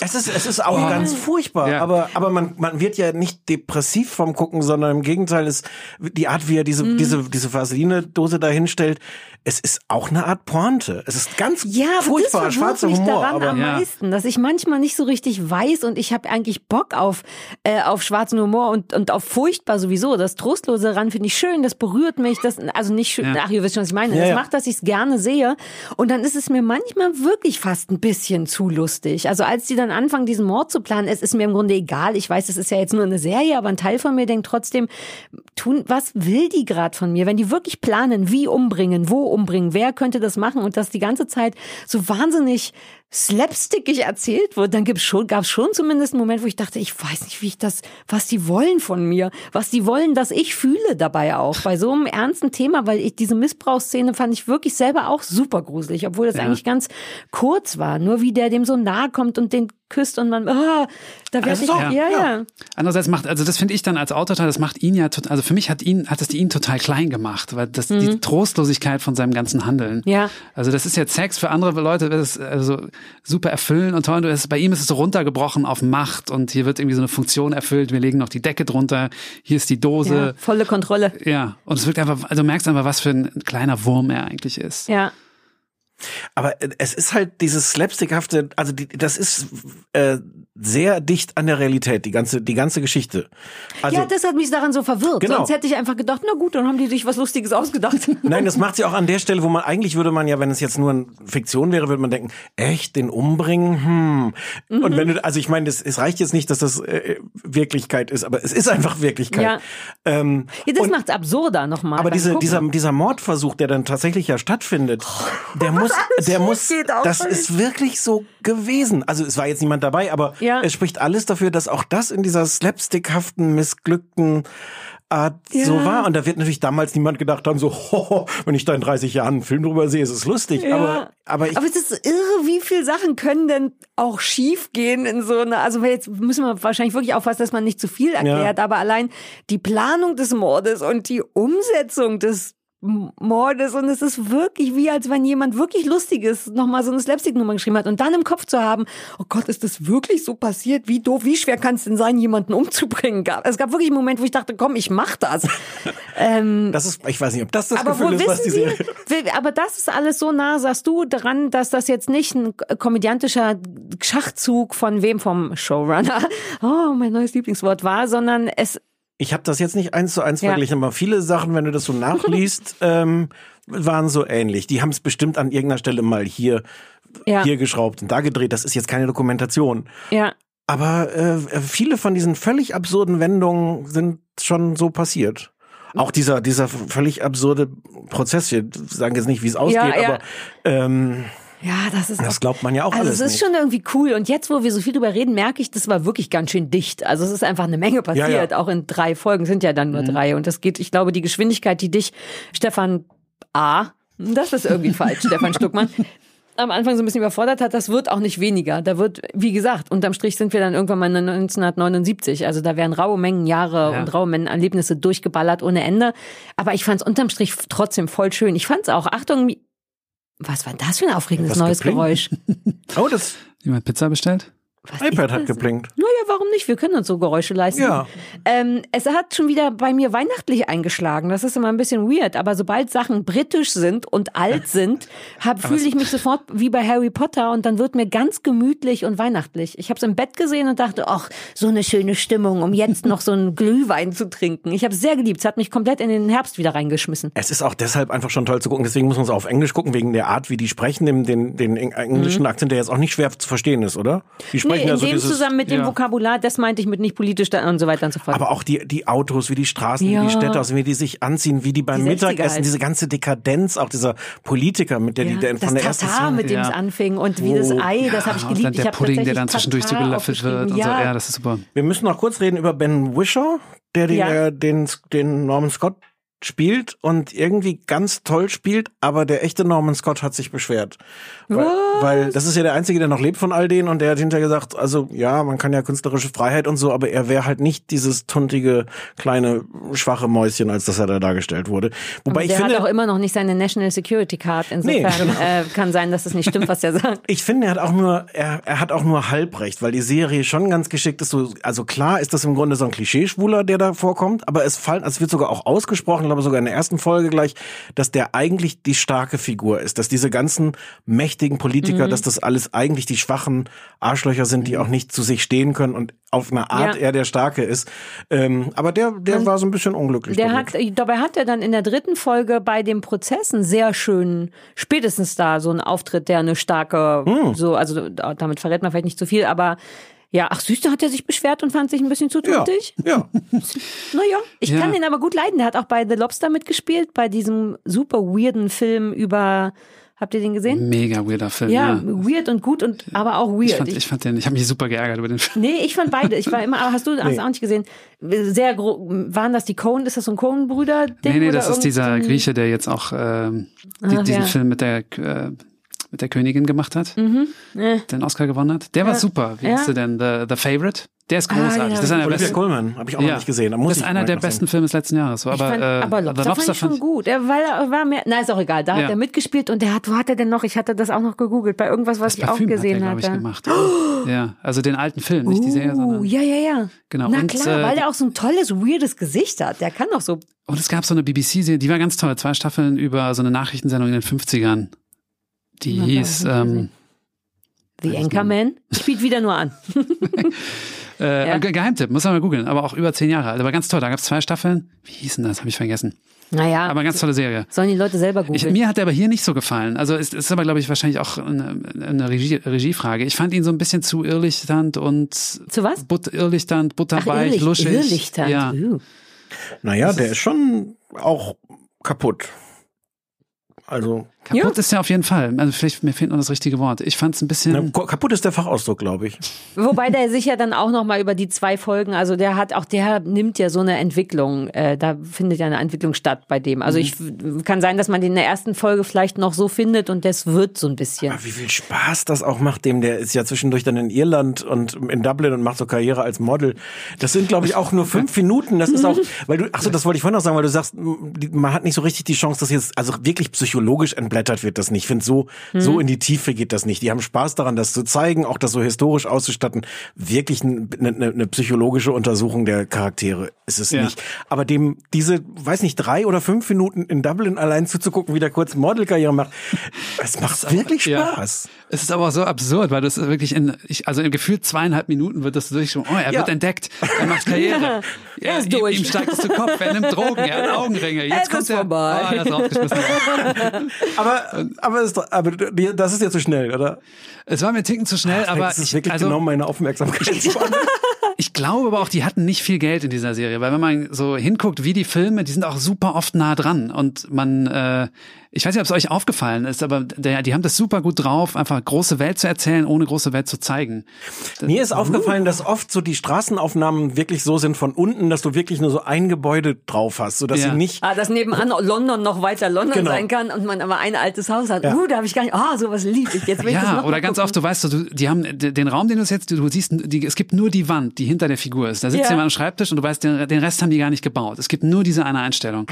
Es ist, es ist auch ganz furchtbar, Ja. aber, aber man, man wird ja nicht depressiv vom Gucken, sondern im Gegenteil ist die Art, wie er diese, Mhm. diese, diese Vaseline-Dose da hinstellt, es ist auch eine Art Pointe. Es ist ganz Ja, furchtbar, das schwarzer mich Humor. daran aber am Ja. meisten, dass ich manchmal nicht so richtig weiß und ich habe eigentlich Bock auf äh, auf schwarzen Humor und und auf furchtbar sowieso. Das trostlose daran finde ich schön, das berührt mich, das also nicht schön. Ja. Ach, ihr wisst schon, was ich meine. Ja, das ja. macht, dass ich es gerne sehe und dann ist es mir manchmal wirklich fast ein bisschen zu lustig. Also als die dann anfangen, diesen Mord zu planen, es ist mir im Grunde egal. Ich weiß, es ist ja jetzt nur eine Serie, aber ein Teil von mir denkt trotzdem, tun, was will die gerade von mir? Wenn die wirklich planen, wie umbringen, wo umbringen, wer könnte das machen? Und das die ganze Zeit so wahnsinnig slapstickig erzählt wird, dann gibt's schon, gab's schon zumindest einen Moment, wo ich dachte, ich weiß nicht, wie ich das, was die wollen von mir, was die wollen, dass ich fühle dabei auch. Bei so einem ernsten Thema, weil ich diese Missbrauchsszene fand ich wirklich selber auch super gruselig, obwohl das Ja. eigentlich ganz kurz war. Nur wie der dem so nahe kommt und den küsst und man, ah, da werde ich, so, ja, ja. ja. Andererseits macht, also das finde ich dann als Autor, das macht ihn ja, also für mich hat ihn, hat es ihn total klein gemacht, weil das, die Trostlosigkeit von seinem ganzen Handeln. Mhm. Ja. Also das ist jetzt Sex für andere Leute, es also super erfüllen und toll. Und das- bei ihm ist es so runtergebrochen auf Macht und hier wird irgendwie so eine Funktion erfüllt. Wir legen noch die Decke drunter. Hier ist die ja, Dose. volle Kontrolle. Ja. Und es wirkt einfach, also du merkst einfach, was für ein kleiner Wurm er eigentlich ist. Ja. Aber äh, es ist halt dieses slapstickhafte, also die, das ist äh, sehr dicht an der Realität, die ganze, die ganze Geschichte. Also, ja, das hat mich daran so verwirrt. Genau. Sonst hätte ich einfach gedacht, na gut, dann haben die sich was Lustiges ausgedacht. Nein, das macht sie auch an der Stelle, wo man eigentlich würde man ja, wenn es jetzt nur eine Fiktion wäre, würde man denken, echt den umbringen? Hm. Mhm. Und wenn du, also ich meine, das, es reicht jetzt nicht, dass das äh, Wirklichkeit ist, aber es ist einfach Wirklichkeit. Ja. Ähm, Ja, das macht's absurder nochmal. aber diese, Gucken. dieser, dieser Mordversuch, der dann tatsächlich ja stattfindet, der muss, alles der muss, geht auch das ist wirklich so gewesen. Also es war jetzt niemand dabei, aber Ja. es spricht alles dafür, dass auch das in dieser slapstickhaften, missglückten Art so Ja. war. Und da wird natürlich damals niemand gedacht haben, so, hoho, wenn ich da in 30 Jahren einen Film drüber sehe, ist es lustig. Ja. Aber, aber ich, aber es ist irre, wie viele Sachen können denn auch schief gehen in so einer, also jetzt müssen wir wahrscheinlich wirklich aufpassen, dass man nicht zu viel erklärt, aber allein die Planung des Mordes und die Umsetzung des Mordes und es ist wirklich wie, als wenn jemand wirklich Lustiges nochmal so eine Slapstick-Nummer geschrieben hat und dann im Kopf zu haben, oh Gott, ist das wirklich so passiert? Wie doof, wie schwer kann es denn sein, jemanden umzubringen? Gab- Es gab wirklich einen Moment, wo ich dachte, komm, ich mach das. ähm, das ist, ich weiß nicht, ob das das aber Gefühl ist, was die wissen Serie. Sie, aber das ist alles so nah, sagst du, daran, dass das jetzt nicht ein komödiantischer Schachzug von wem vom Showrunner, oh, mein neues Lieblingswort war, sondern es, Ich habe das jetzt nicht eins zu eins Ja. verglichen, aber viele Sachen, wenn du das so nachliest, ähm, waren so ähnlich. Die haben es bestimmt an irgendeiner Stelle mal hier, ja, hier geschraubt und da gedreht. Das ist jetzt keine Dokumentation. ja, Aber äh, viele von diesen völlig absurden Wendungen sind schon so passiert. Auch dieser, dieser völlig absurde Prozess, wir sagen jetzt nicht, wie es ausgeht, ja. aber ähm, ja, das ist das auch glaubt man ja auch Also alles es ist nicht. schon irgendwie cool. Und jetzt, wo wir so viel drüber reden, merke ich, das war wirklich ganz schön dicht. Also es ist einfach eine Menge passiert. Ja, ja. Auch in drei Folgen sind ja dann nur drei. Und das geht, ich glaube, die Geschwindigkeit, die dich, Stefan A., das ist irgendwie falsch, Stefan Stuckmann, am Anfang so ein bisschen überfordert hat, das wird auch nicht weniger. Da wird, wie gesagt, unterm Strich sind wir dann irgendwann mal in 1979. Also da werden raue Mengen Jahre Ja. und raue Mengen Erlebnisse durchgeballert ohne Ende. Aber ich fand es unterm Strich trotzdem voll schön. Ich fand es auch, Achtung, Was war das für ein aufregendes neues geblinkt? Geräusch? Oh, das Jemand Pizza bestellt? Was iPad hat geblinkt. Naja, warum nicht? Wir können uns so Geräusche leisten. Ja. Ähm, es hat schon wieder bei mir weihnachtlich eingeschlagen. Das ist immer ein bisschen weird. Aber sobald Sachen britisch sind und alt sind, fühle ich mich sofort wie bei Harry Potter und dann wird mir ganz gemütlich und weihnachtlich. Ich habe es im Bett gesehen und dachte, ach, so eine schöne Stimmung, um jetzt noch so einen Glühwein zu trinken. Ich habe es sehr geliebt. Es hat mich komplett in den Herbst wieder reingeschmissen. Es ist auch deshalb einfach schon toll zu gucken. Deswegen muss man es auf Englisch gucken, wegen der Art, wie die sprechen, den, den eng- englischen Akzent, der jetzt auch nicht schwer zu verstehen ist, oder? Die Nee, in ja so dem dieses, zusammen mit dem ja. Vokabular, das meinte ich mit nicht politisch und so weiter und so fort. aber auch die, die Autos, wie die Straßen, wie Ja. die Städte aussehen, wie die sich anziehen, wie die beim Die 60er Mittagessen, halt. diese ganze Dekadenz, auch dieser Politiker, mit der die der von der ersten Tatar, Szene- mit dem es Ja. anfing und wie das Ei, das habe ich und geliebt. dann ich der Pudding, der dann zwischendurch so Tatar gelöffelt wird und so. Ja, das ist super. Wir müssen noch kurz reden über Ben Wishaw, der den, Ja. äh, den, den Norman Scott spielt und irgendwie ganz toll spielt, aber der echte Norman Scott hat sich beschwert. Weil, weil das ist ja der Einzige, der noch lebt von all denen und der hat hinterher gesagt, also ja, man kann ja künstlerische Freiheit und so, aber er wäre halt nicht dieses tuntige, kleine, schwache Mäuschen, als das er da dargestellt wurde. Wobei Und ich der finde, hat auch immer noch nicht seine National Security Card. Insofern Nee, genau. äh, kann sein, dass es nicht stimmt, was er sagt. Ich finde, er hat auch nur, er, er hat auch nur halb recht, weil die Serie schon ganz geschickt ist. So, also klar ist das im Grunde so ein Klischeeschwuler, der da vorkommt, aber es fallen, es wird sogar auch ausgesprochen, glaube sogar in der ersten Folge gleich, dass der eigentlich die starke Figur ist, dass diese ganzen mächtigen Politiker, dass das alles eigentlich die schwachen Arschlöcher sind, die auch nicht zu sich stehen können und auf eine Art Ja. er der Starke ist. Ähm, aber der, der war so ein bisschen unglücklich. Der damit. hat, dabei hat er dann in der dritten Folge bei dem Prozess einen sehr schönen, spätestens da so einen Auftritt, der eine starke, Hm. so, also damit verrät man vielleicht nicht zu viel, aber ja, ach süß, da hat er sich beschwert und fand sich ein bisschen zu ja, tuntig. ja. Naja, ich Ja. kann den aber gut leiden. Der hat auch bei The Lobster mitgespielt, bei diesem super weirden Film über, habt ihr den gesehen? Mega weirder Film. Ja, Ja. weird und gut und aber auch weird. Ich fand, ich fand den, ich habe mich super geärgert über den Film. Nee, ich fand beide. Ich war immer, aber hast du hast Nee. auch nicht gesehen? Sehr gro waren das die Cohen? Ist das so ein Cohen-Brüder? Nee, nee, oder das ist dieser Grieche, der jetzt auch ähm, die, Ach, diesen ja. Film mit der äh, mit der Königin gemacht hat, den Oscar gewonnen hat. Der war Ja. super. Wie Ja. heißt der denn? The, The Favorite? Der ist Ah, großartig. ja. Das ist einer der Olivia besten. Colman, habe ich auch noch Ja. nicht gesehen. Da muss das ich ist einer der noch sehen. besten Filme des letzten Jahres. Ich aber, fand, äh, aber Lobster, fand ich schon gut. Er war, er war mehr, na ist auch egal. Da Ja. hat er mitgespielt und der hat, wo hat er denn noch? Ich hatte das auch noch gegoogelt bei irgendwas, was ich auch Parfüm gesehen hat er, glaube ich, hatte. gemacht. Ja, also den alten Film, nicht die Serie, Uh, sondern. ja, ja, ja. Genau, Na und, klar, äh, weil der auch so ein tolles, weirdes Gesicht hat. Der kann doch so. Und es gab so eine BBC-Serie, die war ganz toll. Zwei Staffeln über so eine Nachrichtensendung in den 50ern. Die Na, hieß, ich ähm, The Anchorman spielt wieder nur an. äh, Ja. Ge- Geheimtipp, muss man mal googeln, aber auch über zehn Jahre alt. Aber ganz toll, da gab es zwei Staffeln. Wie hießen das? Habe ich vergessen. Naja, Aber ganz tolle Serie. sollen die Leute selber Ich, googeln. mir hat er aber hier nicht so gefallen. Also es ist aber, glaube ich, wahrscheinlich auch eine, eine Regie, Regiefrage. Ich fand ihn so ein bisschen zu irrlichternd und Zu was? But, irrlichternd, Ach, butterweich, Irrlicht, luschig. Irrlichtern. Ja. Uh. Naja, der ist schon auch kaputt. Also, Kaputt ist er auf jeden Fall. Also vielleicht, mir fehlt noch das richtige Wort. Ich fand es ein bisschen. na, kaputt ist der Fachausdruck, glaube ich. Wobei der sich ja dann auch noch mal über die zwei Folgen, also der hat auch der nimmt ja so eine Entwicklung, äh, da findet ja eine Entwicklung statt bei dem. Also ich kann sein, dass man den in der ersten Folge vielleicht noch so findet und das wird so ein bisschen. Aber wie viel Spaß das auch macht, dem der ist ja zwischendurch dann in Irland und in Dublin und macht so Karriere als Model. Das sind, glaube ich, auch nur fünf Minuten. Das ist auch, weil du, ach so, das wollte ich vorhin noch sagen, weil du sagst, man hat nicht so richtig die Chance, dass jetzt, also wirklich psychologisch entblättert wird das nicht. Ich finde, so, so in die Tiefe geht das nicht. Die haben Spaß daran, das zu zeigen, auch das so historisch auszustatten. Wirklich eine ne, ne psychologische Untersuchung der Charaktere ist es Ja. nicht. Aber dem, diese, weiß nicht, drei oder fünf Minuten in Dublin allein zuzugucken, wie der kurz Modelkarriere macht, es macht wirklich Ja. Es ist aber so absurd, weil das wirklich in, ich, also in gefühlt zweieinhalb Minuten wird das durch oh, er Ja. wird entdeckt, er macht Karriere. Er ist ihm, durch. Ihm steigt es zu Kopf, er nimmt Drogen, er hat Augenringe. Jetzt Es kommt ist er, vorbei. Oh, er ist rausgeschmissen. Aber, aber, ist aber das ist ja zu schnell, oder? es war mir Ticken zu schnell, aber das ist ich, wirklich also, genau meine Aufmerksamkeitsspanne. ich glaube aber auch, die hatten nicht viel Geld in dieser Serie, weil wenn man so hinguckt, wie die Filme, die sind auch super oft nah dran und man, äh, ich weiß nicht, ob es euch aufgefallen ist, aber der, die haben das super gut drauf, einfach große Welt zu erzählen, ohne große Welt zu zeigen. Mir ist aufgefallen, dass oft so die Straßenaufnahmen wirklich so sind von unten, dass du wirklich nur so ein Gebäude drauf hast, sodass Ja. sie nicht Ah, dass nebenan London noch weiter London Genau. sein kann und man aber ein altes Haus hat. Ja. Uh, da habe ich gar nicht. Ah, sowas lieb ich. Jetzt will ich das Ja, noch oder ganz oft, du weißt, du, die haben den Raum, den du jetzt, du siehst, die, es gibt nur die Wand, die hinter der Figur ist. Da sitzt Ja. jemand am Schreibtisch und du weißt, den, den Rest haben die gar nicht gebaut. Es gibt nur diese eine Einstellung.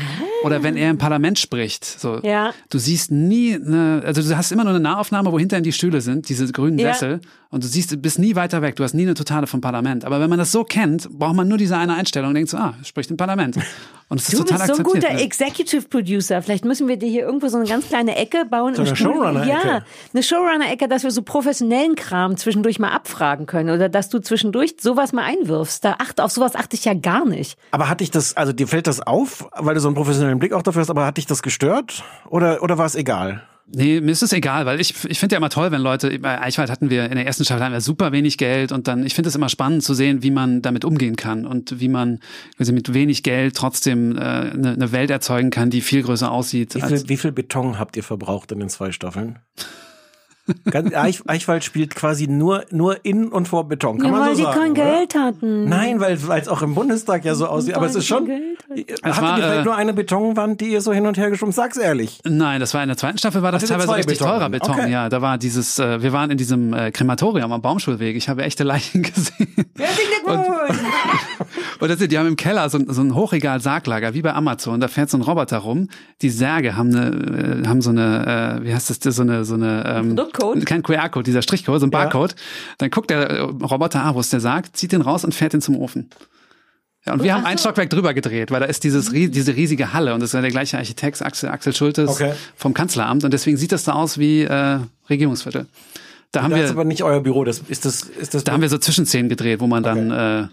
Oder wenn er im Parlament spricht, so. Ah. Ja. Du siehst nie eine, also du hast immer nur eine Nahaufnahme, wo hinter ihm die Stühle sind, diese grünen Ja. Sessel. Und du siehst, du bist nie weiter weg. Du hast nie eine Totale vom Parlament. Aber wenn man das so kennt, braucht man nur diese eine Einstellung und denkt so, ah, spricht im Parlament. Und es ist Du total bist so ein guter Executive Producer. Vielleicht müssen wir dir hier irgendwo so eine ganz kleine Ecke bauen. So eine. Showrunner-Ecke. Ja, eine Showrunner-Ecke, dass wir so professionellen Kram zwischendurch mal abfragen können. Oder dass du zwischendurch sowas mal einwirfst. Da achte, auf sowas achte ich ja gar nicht. Aber hat dich das, also dir fällt das auf, weil du so einen professionellen Blick auch dafür hast, aber hat dich das gestört? Oder, oder war es egal? Nee, mir ist es egal, weil ich, ich finde ja immer toll, wenn Leute, bei Eichwald hatten wir, in der ersten Staffel hatten wir super wenig Geld und dann, ich finde es immer spannend zu sehen, wie man damit umgehen kann und wie man quasi mit wenig Geld trotzdem äh, eine, eine Welt erzeugen kann, die viel größer aussieht. Wie viel, wie viel Beton habt ihr verbraucht in den zwei Staffeln? Ganz, Eich, Eichwald spielt quasi nur, nur in und vor Beton. Kann ja, man weil so die sagen, kein oder? Geld hatten. Nein, weil es auch im Bundestag ja so aussieht. Aber es ist schon. Es Hattet war, ihr vielleicht äh, nur eine Betonwand, die ihr so hin und her geschoben? Sag's ehrlich. Nein, das war in der zweiten Staffel, war das Hattet ihr teilweise richtig teurer Betonwände? Beton. Okay. Ja, da war dieses, äh, wir waren in diesem äh, Krematorium am Baumschulweg. Ich habe echte Leichen gesehen. Herzlichen Glückwunsch! Und das, die haben im Keller so, ein- so ein Hochregal-Sarglager, wie bei Amazon. Da fährt so ein Roboter rum. Die Särge haben eine, äh, haben so eine, äh, wie heißt das, so eine, so eine, ähm, Produktcode? kein QR-Code, dieser Strichcode, so ein Ja. Barcode. Dann guckt der äh, Roboter, ah, wo ist der Sarg, zieht den raus und fährt ihn zum Ofen. Ja, und wir haben ein Stockwerk drüber gedreht, weil da ist dieses, diese riesige Halle und das ist ja der gleiche Architekt, Axel, Axel Schultes Okay. vom Kanzleramt und deswegen sieht das da aus wie äh, Regierungsviertel. Da haben Das ist wir, aber nicht euer Büro. Das ist das, ist das. da haben wir so Zwischenszenen gedreht, wo man dann äh,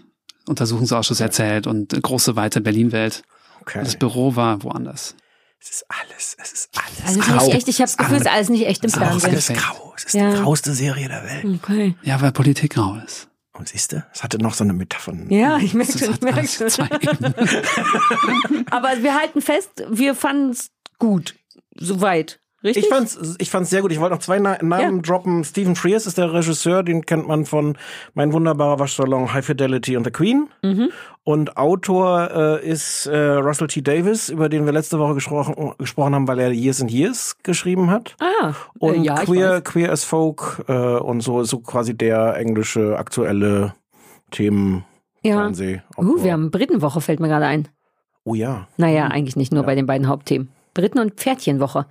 Untersuchungsausschuss erzählt und große weite Berlin-Welt. okay. Das Büro war woanders. Es ist alles. Es ist alles. Also grau. nicht echt, ich habe das Gefühl, es ist alles nicht echt im Fernsehen. Alles grau. Es ist Ja. die grauste Serie der Welt. Okay. Ja, weil Politik grau ist. Und siehst du, es hatte noch so eine Metapher. Ja, ich merke Das schon, ich hat merke schon. Aber wir halten fest, wir fanden es gut. Soweit. Richtig? Ich fand's, ich fand's sehr gut. Ich wollte noch zwei Na Namen Ja. droppen. Stephen Frears ist der Regisseur, den kennt man von Mein wunderbarer Waschsalon, High Fidelity und The Queen. Mhm. Und Autor äh, ist äh, Russell T. Davis, über den wir letzte Woche gesprochen, gesprochen haben, weil er Years and Years geschrieben hat. ah, Und äh, ja, Queer. Queer as Folk äh, und so, so quasi der englische aktuelle Themen. Ja. Fernseh. Uh, wir haben Britenwoche, fällt mir gerade ein. Oh ja. Naja, eigentlich nicht nur bei den beiden Hauptthemen. Briten- und Pferdchenwoche.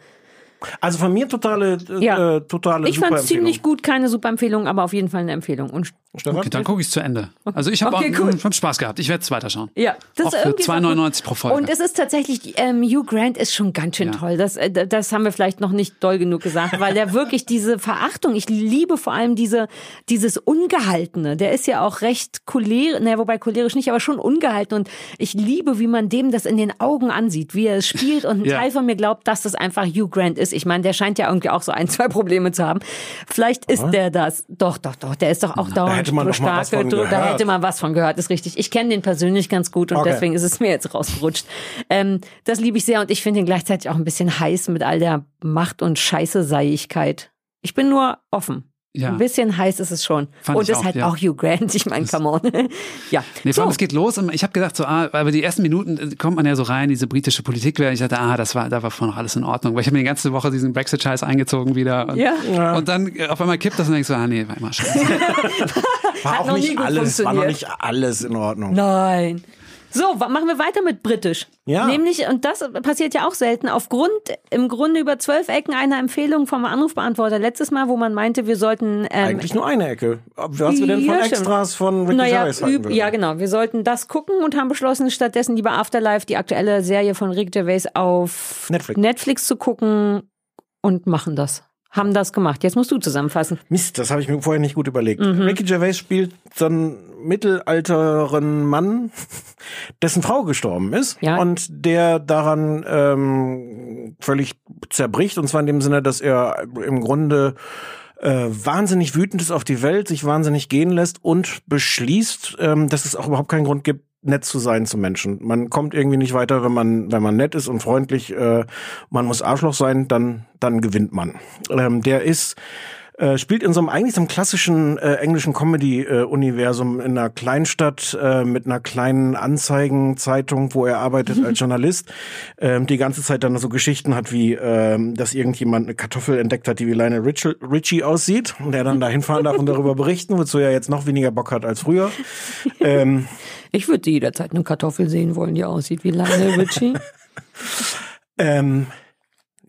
Also von mir totale, äh, Ja. äh, totale Ich fand es ziemlich gut, keine super Empfehlung, aber auf jeden Fall eine Empfehlung. Und Stefan? Okay, dann gucke ich zu Ende. Also ich habe Okay, auch cool. ich hab Spaß gehabt. Ich werde es weiterschauen. ja, das Auch ist für irgendwie so 2,99 pro. Folge. Und es ist tatsächlich, ähm, Hugh Grant ist schon ganz schön Ja. toll. Das, äh, das haben wir vielleicht noch nicht doll genug gesagt, weil der wirklich diese Verachtung, ich liebe vor allem diese, dieses Ungehaltene. Der ist ja auch recht cholerisch, naja, wobei cholerisch nicht, aber schon ungehalten. Und ich liebe, wie man dem das in den Augen ansieht, wie er es spielt. Und ein Ja. Teil von mir glaubt, dass das einfach Hugh Grant ist. Ich meine, der scheint ja irgendwie auch so ein, zwei Probleme zu haben. Vielleicht ist der das. Doch, doch, doch. Der ist doch auch dauernd hätte man stark. Da hätte man was von gehört, ist richtig. Ich kenne den persönlich ganz gut und Okay. deswegen ist es mir jetzt rausgerutscht. Ähm, das liebe ich sehr und ich finde ihn gleichzeitig auch ein bisschen heiß mit all der Macht- und Scheiße-Seiigkeit. Ich bin nur offen. Ja. Ein bisschen heiß ist es schon. Fand und ist auch, halt ja. auch Hugh Grant. Ich meine, come on. ja. Nee, vor so. allem, es geht los. Und ich habe gedacht, so, ah, aber die ersten Minuten äh, kommt man ja so rein, diese britische Politikwelt. Ich dachte, ah, das war, da war vorhin noch alles in Ordnung. Weil ich habe mir die ganze Woche diesen Brexit-Scheiß eingezogen wieder. Und, Ja. und dann äh, auf einmal kippt das und denkst so, ah, nee, war immer scheiße. War Hat auch nicht alles, war noch nicht alles in Ordnung. Nein. So, machen wir weiter mit britisch. Ja. Nämlich, und das passiert ja auch selten, aufgrund im Grunde über zwölf Ecken einer Empfehlung vom Anrufbeantworter letztes Mal, wo man meinte, wir sollten ähm, Eigentlich nur eine Ecke. Was wir denn von. Extras von Ricky naja, Gervais würden. ja, genau. Wir sollten das gucken und haben beschlossen, stattdessen lieber Afterlife, die aktuelle Serie von Rick Gervais, auf Netflix. Netflix zu gucken und machen das. Haben das gemacht. Jetzt musst du zusammenfassen. Mist, das habe ich mir vorher nicht gut überlegt. Mhm. Ricky Gervais spielt so einen mittelalteren Mann, dessen Frau gestorben ist Ja. und der daran ähm, völlig zerbricht und zwar in dem Sinne, dass er im Grunde äh, wahnsinnig wütend ist auf die Welt, sich wahnsinnig gehen lässt und beschließt, ähm, dass es auch überhaupt keinen Grund gibt, nett zu sein zu Menschen. Man kommt irgendwie nicht weiter, wenn man wenn man nett ist und freundlich. Äh, man muss Arschloch sein, dann dann gewinnt man. Ähm, der ist Äh, spielt in so einem eigentlich so einem klassischen äh, englischen Comedy-Universum in einer Kleinstadt äh, mit einer kleinen Anzeigenzeitung, wo er arbeitet als Journalist. Ähm, die ganze Zeit dann so Geschichten hat, wie ähm, dass irgendjemand eine Kartoffel entdeckt hat, die wie Lionel Richie, Richie aussieht und der dann da hinfahren darf und darüber berichten, wozu er jetzt noch weniger Bock hat als früher. Ähm, Ich würde jederzeit eine Kartoffel sehen wollen, die aussieht wie Lionel Richie. ähm,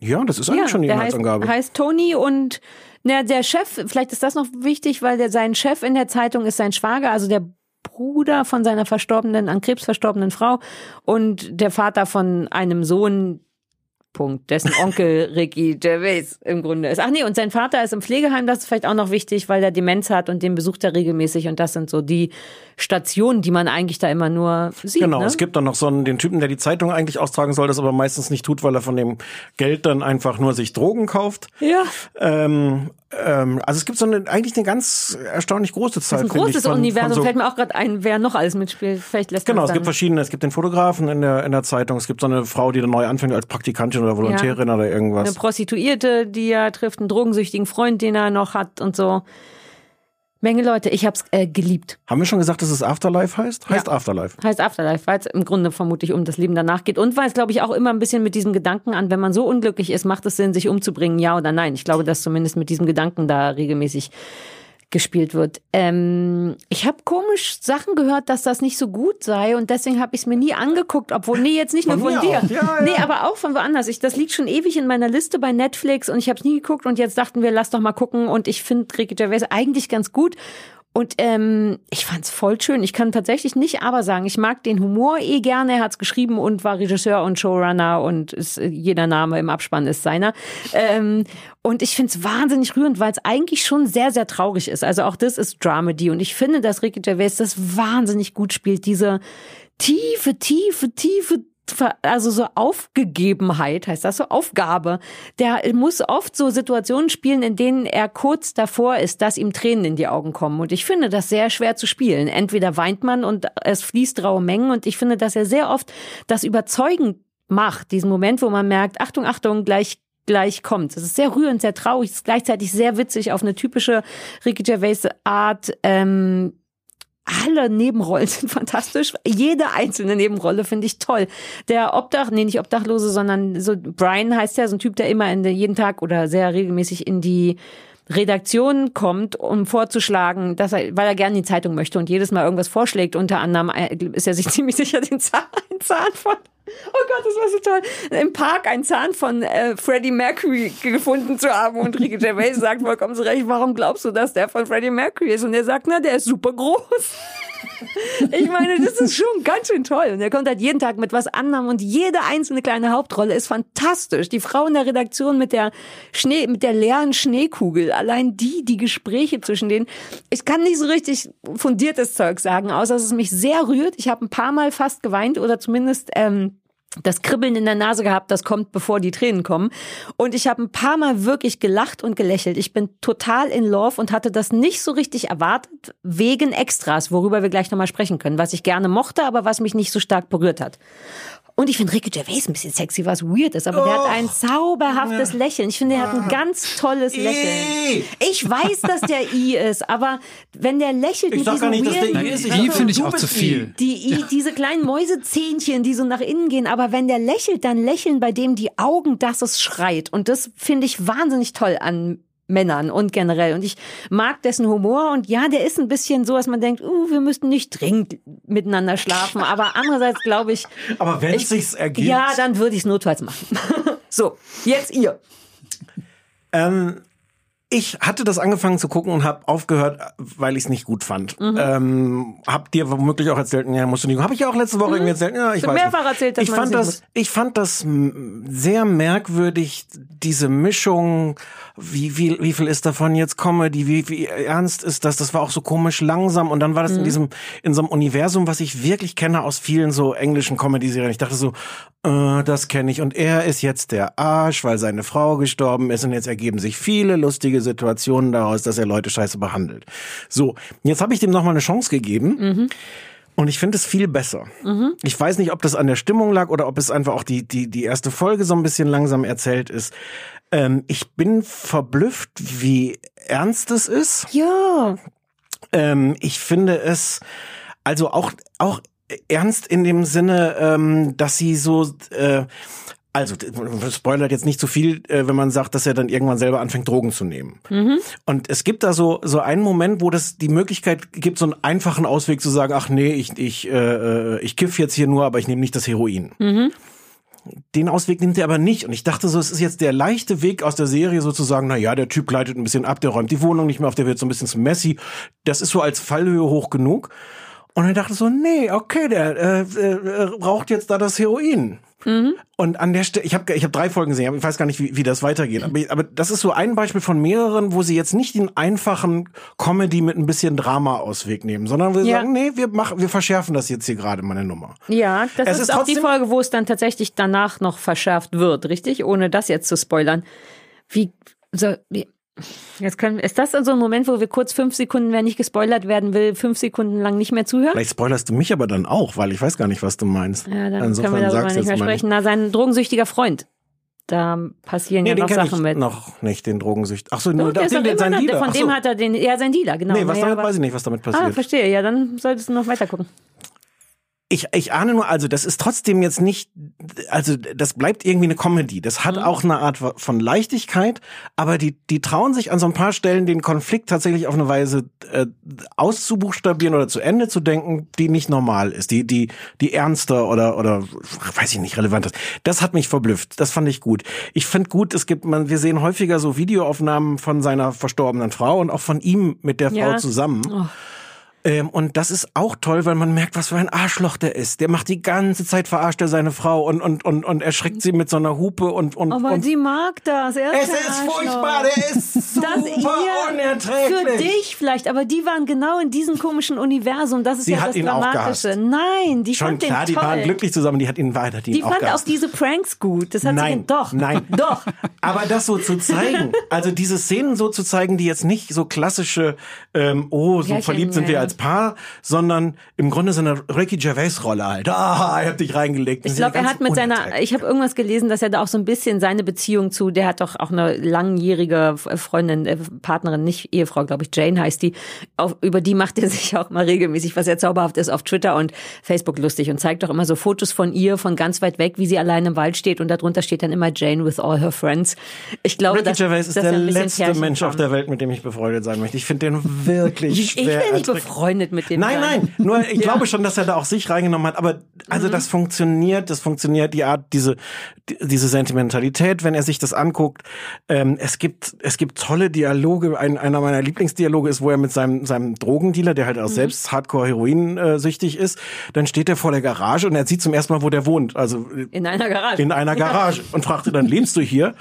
ja, das ist eigentlich schon die der heißt, Inhaltsangabe. heißt Tony und na, der Chef, vielleicht ist das noch wichtig, weil der, sein Chef in der Zeitung ist sein Schwager, also der Bruder von seiner verstorbenen, an Krebs verstorbenen Frau und der Vater von einem Sohn, Punkt, dessen Onkel Ricky Gervais im Grunde ist. Ach nee, und sein Vater ist im Pflegeheim, das ist vielleicht auch noch wichtig, weil er Demenz hat und den besucht er regelmäßig und das sind so die Stationen, die man eigentlich da immer nur sieht. Genau, ne? es gibt dann noch so einen, den Typen, der die Zeitung eigentlich austragen soll, das aber meistens nicht tut, weil er von dem Geld dann einfach nur sich Drogen kauft. Ja. Ähm, ähm, also es gibt so eine, eigentlich eine ganz erstaunlich große Das Zeit. ist ein finde ich, großes von- von Universum. so- Fällt mir auch gerade ein, wer noch alles mitspielt. Vielleicht lässt Genau, es gibt verschiedene. Es gibt den Fotografen in der, in der Zeitung. Es gibt so eine Frau, die dann neu anfängt als Praktikantin oder Volontärin oder irgendwas. Eine Prostituierte, die er trifft, einen drogensüchtigen Freund, den er noch hat und so. Menge Leute, ich hab's äh, geliebt. Haben wir schon gesagt, dass es Afterlife heißt? Heißt Afterlife. Heißt Afterlife, weil es im Grunde vermutlich um das Leben danach geht. Und weil es, glaube ich, auch immer ein bisschen mit diesem Gedanken an, wenn man so unglücklich ist, macht es Sinn, sich umzubringen, ja oder nein. Ich glaube, dass zumindest mit diesem Gedanken da regelmäßig gespielt wird. Ähm, ich habe komisch Sachen gehört, dass das nicht so gut sei und deswegen habe ich es mir nie angeguckt, obwohl nee, jetzt nicht nur Von von dir. Ja, ja. Nee, aber auch von woanders. Ich, das liegt schon ewig in meiner Liste bei Netflix und ich habe es nie geguckt und jetzt dachten wir, lass doch mal gucken und ich finde Ricky Gervais eigentlich ganz gut. Und ähm, ich fand's voll schön. Ich kann tatsächlich nicht aber sagen, ich mag den Humor eh gerne. Er hat's geschrieben und war Regisseur und Showrunner und ist, äh, jeder Name im Abspann ist seiner. Ähm, und ich find's wahnsinnig rührend, weil es eigentlich schon sehr, sehr traurig ist. Also auch das ist Dramedy. Und ich finde, dass Ricky Gervais das wahnsinnig gut spielt. Diese tiefe, tiefe, tiefe also so Aufgegebenheit, heißt das so, Aufgabe. Der muss oft so Situationen spielen, in denen er kurz davor ist, dass ihm Tränen in die Augen kommen. Und ich finde das sehr schwer zu spielen. Entweder weint man und es fließt raue Mengen. Und ich finde, dass er sehr oft das überzeugend macht, diesen Moment, wo man merkt, Achtung, Achtung, gleich gleich kommt. Es ist sehr rührend, sehr traurig, ist gleichzeitig sehr witzig auf eine typische Ricky Gervais Art. Ähm, alle Nebenrollen sind fantastisch. Jede einzelne Nebenrolle finde ich toll. Der Obdach, nee, nicht Obdachlose, sondern so Brian heißt ja, so ein Typ, der immer in der, jeden Tag oder sehr regelmäßig in die Redaktion kommt, um vorzuschlagen, dass er, weil er gerne die Zeitung möchte und jedes Mal irgendwas vorschlägt. Unter anderem äh, ist er sich ziemlich sicher, den Zahn, einen Zahn von, oh Gott, das war so toll, im Park einen Zahn von äh, Freddie Mercury gefunden zu haben. Und Ricky Gervais sagt vollkommen zu Recht, warum glaubst du, dass der von Freddie Mercury ist? Und er sagt, na, der ist super groß. Ich meine, das ist schon ganz schön toll. Und er kommt halt jeden Tag mit was anderem und jede einzelne kleine Hauptrolle ist fantastisch. Die Frau in der Redaktion mit der Schnee, mit der leeren Schneekugel, allein die, die Gespräche zwischen denen. Ich kann nicht so richtig fundiertes Zeug sagen, außer dass es mich sehr rührt. Ich habe ein paar Mal fast geweint oder zumindest ähm, das Kribbeln in der Nase gehabt, das kommt, bevor die Tränen kommen. Und ich habe ein paar Mal wirklich gelacht und gelächelt. Ich bin total in Love und hatte das nicht so richtig erwartet, wegen Extras, worüber wir gleich nochmal sprechen können, was ich gerne mochte, aber was mich nicht so stark berührt hat. Und ich finde Ricky Gervais ein bisschen sexy, was weird ist, aber der hat ein zauberhaftes Lächeln. Ich finde, er hat ein ganz tolles Lächeln. Ich weiß, dass der I ist, aber wenn der lächelt Ich mit sag diesem gar nicht, dass der I ist. Sag, finde ich auch zu viel. die, I- diese kleinen Mäusezähnchen, die so nach innen gehen, aber wenn der lächelt, dann lächeln bei dem die Augen, dass es schreit. Und das finde ich wahnsinnig toll an Männern und generell. Und ich mag dessen Humor. Und ja, der ist ein bisschen so, dass man denkt, uh, wir müssten nicht dringend miteinander schlafen. Aber andererseits glaube ich, Aber wenn es sich ergibt. ja, dann würde ich es notfalls machen. so, jetzt ihr. Ähm, ich hatte das angefangen zu gucken und habe aufgehört, weil ich es nicht gut fand. Mhm. Ähm, hab dir womöglich auch erzählt, ja, musst du nicht. Habe ich ja auch letzte Woche irgendwie erzählt. Ja, ich du weiß Mhm. mehrfach nicht. erzählt, dass ich fand das nicht ich fand das sehr merkwürdig, diese Mischung. Wie viel, wie viel ist davon jetzt Comedy? Wie, wie ernst ist das? Das war auch so komisch langsam und dann war das Mhm. in diesem in so einem Universum, was ich wirklich kenne aus vielen so englischen Comedy-Serien. Ich dachte so, äh, das kenne ich und er ist jetzt der Arsch, weil seine Frau gestorben ist und jetzt ergeben sich viele lustige Situationen daraus, dass er Leute scheiße behandelt. So, jetzt habe ich dem noch mal eine Chance gegeben. Und ich finde es viel besser. Ich weiß nicht, ob das an der Stimmung lag oder ob es einfach auch die, die, die erste Folge so ein bisschen langsam erzählt ist. Ähm, ich bin verblüfft, wie ernst es ist. Ja. Ähm, ich finde es also auch auch ernst in dem Sinne, ähm, dass sie so äh, also spoilert jetzt nicht zu viel, äh, wenn man sagt, dass er dann irgendwann selber anfängt Drogen zu nehmen. Und es gibt da so so einen Moment, wo das die Möglichkeit gibt, so einen einfachen Ausweg zu sagen, ach nee, ich ich äh, äh, ich kiff jetzt hier nur, aber ich nehme nicht das Heroin. Den Ausweg nimmt er aber nicht. Und ich dachte so, es ist jetzt der leichte Weg aus der Serie sozusagen, na ja, der Typ gleitet ein bisschen ab, der räumt die Wohnung nicht mehr auf, der wird so ein bisschen zu messy. Das ist so als Fallhöhe hoch genug. Und dann dachte ich so, nee, okay, der äh, äh, raucht jetzt da das Heroin. Und an der Stelle, ich habe ich hab drei Folgen gesehen, ich weiß gar nicht, wie, wie das weitergeht. Aber, aber das ist so ein Beispiel von mehreren, wo sie jetzt nicht den einfachen Comedy mit ein bisschen Drama-Ausweg nehmen, sondern wir Ja. sagen, nee, wir machen, wir verschärfen das jetzt hier gerade meine Nummer. Ja, das Es ist, ist auch die Folge, wo es dann tatsächlich danach noch verschärft wird, richtig? Ohne das jetzt zu spoilern. Wie, so, wie, jetzt können, ist das dann so ein Moment, wo wir kurz fünf Sekunden, wer nicht gespoilert werden will, fünf Sekunden lang nicht mehr zuhören? Vielleicht spoilerst du mich aber dann auch, weil ich weiß gar nicht, was du meinst. Ja, dann Insofern können wir darüber nicht mehr sprechen. Na, sein drogensüchtiger Freund. Da passieren Nee, ja den noch kenn ich Sachen mit. noch nicht, den Drogensücht. Ach so, nur der den, immer sein Dealer. von Ach dem so. hat er den, ja, sein Dealer, genau. Nee, was Naja, damit weiß ich nicht, was damit Ah, passiert. verstehe. Ja, dann solltest du noch weiter gucken. Ich, ich ahne nur, also das ist trotzdem jetzt nicht, also das bleibt irgendwie eine Comedy. Das Mhm. hat auch eine Art von Leichtigkeit, aber die, die trauen sich an so ein paar Stellen den Konflikt tatsächlich auf eine Weise äh, auszubuchstabieren oder zu Ende zu denken, die nicht normal ist, die, die, die ernster oder, oder weiß ich nicht, relevant ist. Das hat mich verblüfft. Das fand ich gut. Ich finde gut, es gibt, man, wir sehen häufiger so Videoaufnahmen von seiner verstorbenen Frau und auch von ihm mit der Frau Ja. zusammen. Oh. Ähm, und das ist auch toll, weil man merkt, was für ein Arschloch der ist. Der macht die ganze Zeit verarscht er seine Frau und und und und erschreckt sie mit so einer Hupe und und. Aber und sie mag das. Er es kein ist Arschloch. furchtbar, der ist super Das unerträglich. Für dich vielleicht, aber die waren genau in diesem komischen Universum. Das ist Sie ja hat das ihn auch Dramatische. gehasst. Nein, die Schon fand klar, den die waren toll. glücklich zusammen, die hat ihn weiter, die, Die auch fand auch gehasst. diese Pranks gut. Das hat Nein, sie doch. nein, Doch. Aber das so zu zeigen, also diese Szenen so zu zeigen, die jetzt nicht so klassische, ähm, oh, so Pärchen, verliebt sind wir als Paar, sondern im Grunde so eine Ricky Gervais-Rolle halt. Ah, ich hab dich reingelegt. Ich glaube, er hat mit seiner, ich habe irgendwas gelesen, dass er da auch so ein bisschen seine Beziehung zu, der hat doch auch eine langjährige Freundin, äh, Partnerin, nicht Ehefrau, glaube ich, Jane heißt die, auf, über die macht er sich auch mal regelmäßig, was ja zauberhaft ist, auf Twitter und Facebook lustig und zeigt doch immer so Fotos von ihr von ganz weit weg, wie sie allein im Wald steht und darunter steht dann immer Jane with all her friends. Ich glaube, Ricky dass, Gervais ist dass der er letzte Mensch auf der Welt, mit dem ich befreundet sein möchte. Ich finde den wirklich Ich, ich schwer bin nicht erträglich. Befreundet mit dem. Nein, sein. nein, nur ich Ja. glaube schon, dass er da auch sich reingenommen hat, aber also das funktioniert, das funktioniert, die Art, diese, die, diese Sentimentalität, wenn er sich das anguckt. Ähm, es gibt, es gibt tolle Dialoge, ein, einer meiner Lieblingsdialoge ist, wo er mit seinem, seinem Drogendealer, der halt auch selbst Hardcore-Heroin-süchtig ist, dann steht er vor der Garage und er sieht zum ersten Mal, wo der wohnt, also In einer Garage. in einer Garage und fragte dann, lebst du hier?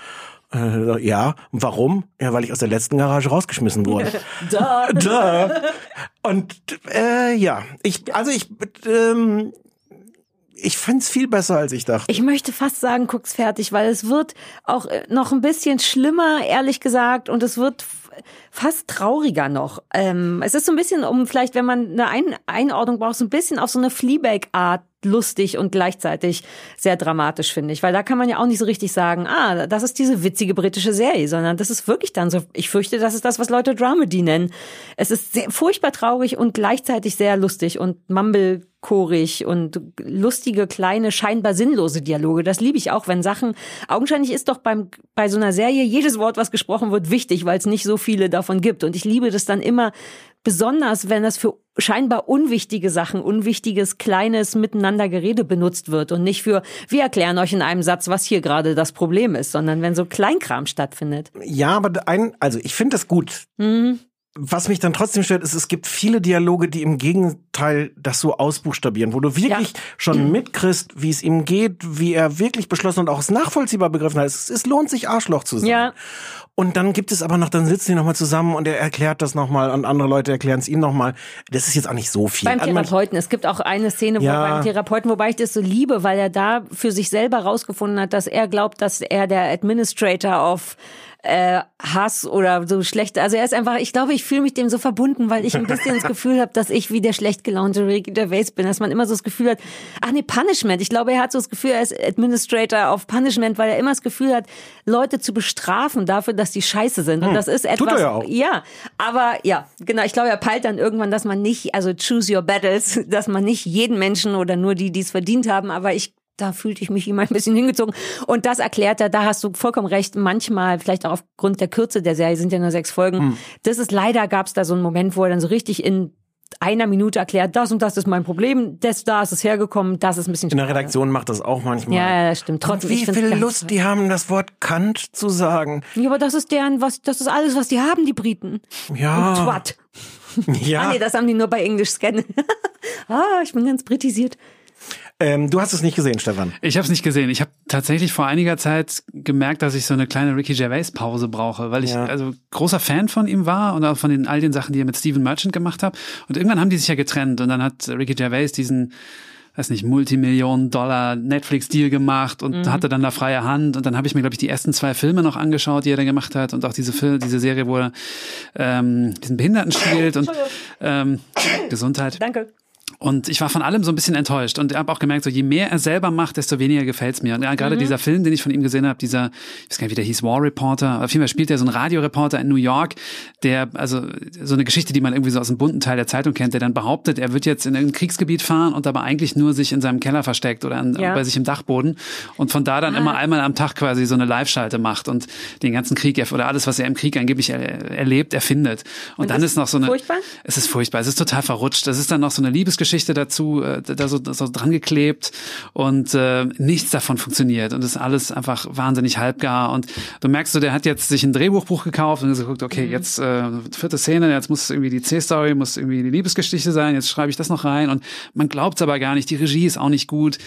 Äh, ja, warum? Ja, weil ich aus der letzten Garage rausgeschmissen wurde. Da. Duh. Und äh, ja, ich, also ich, ähm, ich find's viel besser, als ich dachte. Ich möchte fast sagen, guck's fertig, weil es wird auch äh, noch ein bisschen schlimmer, ehrlich gesagt, und es wird fast trauriger noch. Ähm, es ist so ein bisschen, um vielleicht, wenn man eine ein Einordnung braucht, so ein bisschen auf so eine Fleabag-Art lustig und gleichzeitig sehr dramatisch, finde ich. Weil da kann man ja auch nicht so richtig sagen, ah, das ist diese witzige britische Serie, sondern das ist wirklich dann so, ich fürchte, das ist das, was Leute Dramedy nennen. Es ist sehr furchtbar traurig und gleichzeitig sehr lustig und mumblechorig und lustige, kleine, scheinbar sinnlose Dialoge. Das liebe ich auch, wenn Sachen, augenscheinlich ist doch beim, bei so einer Serie jedes Wort, was gesprochen wird, wichtig, weil es nicht so viele davon gibt. Und ich liebe das dann immer, besonders wenn das für scheinbar unwichtige Sachen, unwichtiges, kleines Miteinandergerede benutzt wird und nicht für, wir erklären euch in einem Satz, was hier gerade das Problem ist, sondern wenn so Kleinkram stattfindet. Ja, aber ein, also ich finde das gut. Mhm. Was mich dann trotzdem stört, ist, es gibt viele Dialoge, die im Gegenteil das so ausbuchstabieren, wo du wirklich schon mitkriegst, wie es ihm geht, wie er wirklich beschlossen und auch es nachvollziehbar begriffen hat. Es, es lohnt sich, Arschloch zu sein. Ja. Und dann gibt es aber noch, dann sitzen die nochmal zusammen und er erklärt das nochmal und andere Leute erklären es ihm nochmal. Das ist jetzt auch nicht so viel. Beim Also Therapeuten. Es gibt auch eine Szene, wo Ja. beim Therapeuten, wobei ich das so liebe, weil er da für sich selber rausgefunden hat, dass er glaubt, dass er der Administrator of äh, Hass oder so schlecht. Also er ist einfach, ich glaube, ich fühle mich dem so verbunden, weil ich ein bisschen das Gefühl habe, dass ich wie der schlecht gelaunte Ricky Gervais bin, dass man immer so das Gefühl hat, ach nee, Punishment. Ich glaube, er hat so das Gefühl, er ist Administrator auf Punishment, weil er immer das Gefühl hat, Leute zu bestrafen dafür, dass die scheiße sind. Und Hm. das ist etwas. Tut er ja auch. Ja, aber ja, genau. Ich glaube, er peilt dann irgendwann, dass man nicht, also choose your battles, dass man nicht jeden Menschen oder nur die, die es verdient haben, aber ich da fühlte ich mich immer ein bisschen hingezogen. Und das erklärt er, da hast du vollkommen recht, manchmal, vielleicht auch aufgrund der Kürze der Serie, sind ja nur sechs Folgen. Hm. Das ist leider, gab es da so einen Moment, wo er dann so richtig in einer Minute erklärt, das und das ist mein Problem, das da ist es hergekommen, das ist ein bisschen In der. Redaktion macht das auch manchmal. Ja, ja, das stimmt. Und Trotzdem, wie ich find's viel Lust die haben, das Wort Kant zu sagen. Ja, aber das ist deren, was, das ist alles, was die haben, die Briten. Ja. Und Twat. Ja. Ah, nee, das haben die nur bei Englisch scannen. ah, ich bin ganz britisiert. Ähm, du hast es nicht gesehen, Stefan. Ich habe es nicht gesehen. Ich habe tatsächlich vor einiger Zeit gemerkt, dass ich so eine kleine Ricky Gervais Pause brauche, weil ich Ja. also großer Fan von ihm war und auch von den all den Sachen, die er mit Steven Merchant gemacht hat. Und irgendwann haben die sich ja getrennt und dann hat Ricky Gervais diesen weiß nicht, Multimillionen Dollar Netflix-Deal gemacht und Mhm. hatte dann da freie Hand. Und dann habe ich mir, glaube ich, die ersten zwei Filme noch angeschaut, die er da gemacht hat. Und auch diese Film, diese Serie, wo er ähm, diesen Behinderten spielt und ähm, Gesundheit. Danke. Und ich war von allem so ein bisschen enttäuscht und habe auch gemerkt, so je mehr er selber macht, desto weniger gefällt's mir. Und ja, gerade Mhm. dieser Film, den ich von ihm gesehen habe, dieser, ich weiß gar nicht, wie der hieß, War Reporter, auf jeden Fall spielt er so einen Radioreporter in New York, der, also so eine Geschichte, die man irgendwie so aus dem bunten Teil der Zeitung kennt, der dann behauptet, er wird jetzt in irgendein Kriegsgebiet fahren und dabei eigentlich nur sich in seinem Keller versteckt oder an, Ja. bei sich im Dachboden und von da dann Ah. immer einmal am Tag quasi so eine Live-Schalte macht und den ganzen Krieg er- oder alles, was er im Krieg angeblich er, erlebt, erfindet. Und, Und dann ist noch so eine, furchtbar? es ist furchtbar, es ist total verrutscht. Es ist dann noch so eine Liebesgeschichte dazu, äh, da so, so dran geklebt und äh, nichts davon funktioniert und ist alles einfach wahnsinnig halbgar und du merkst so, der hat jetzt sich ein Drehbuchbuch gekauft und geguckt, okay, Mhm. jetzt äh, vierte Szene, jetzt muss irgendwie die C-Story, muss irgendwie die Liebesgeschichte sein, jetzt schreibe ich das noch rein und man glaubt es aber gar nicht, die Regie ist auch nicht gut.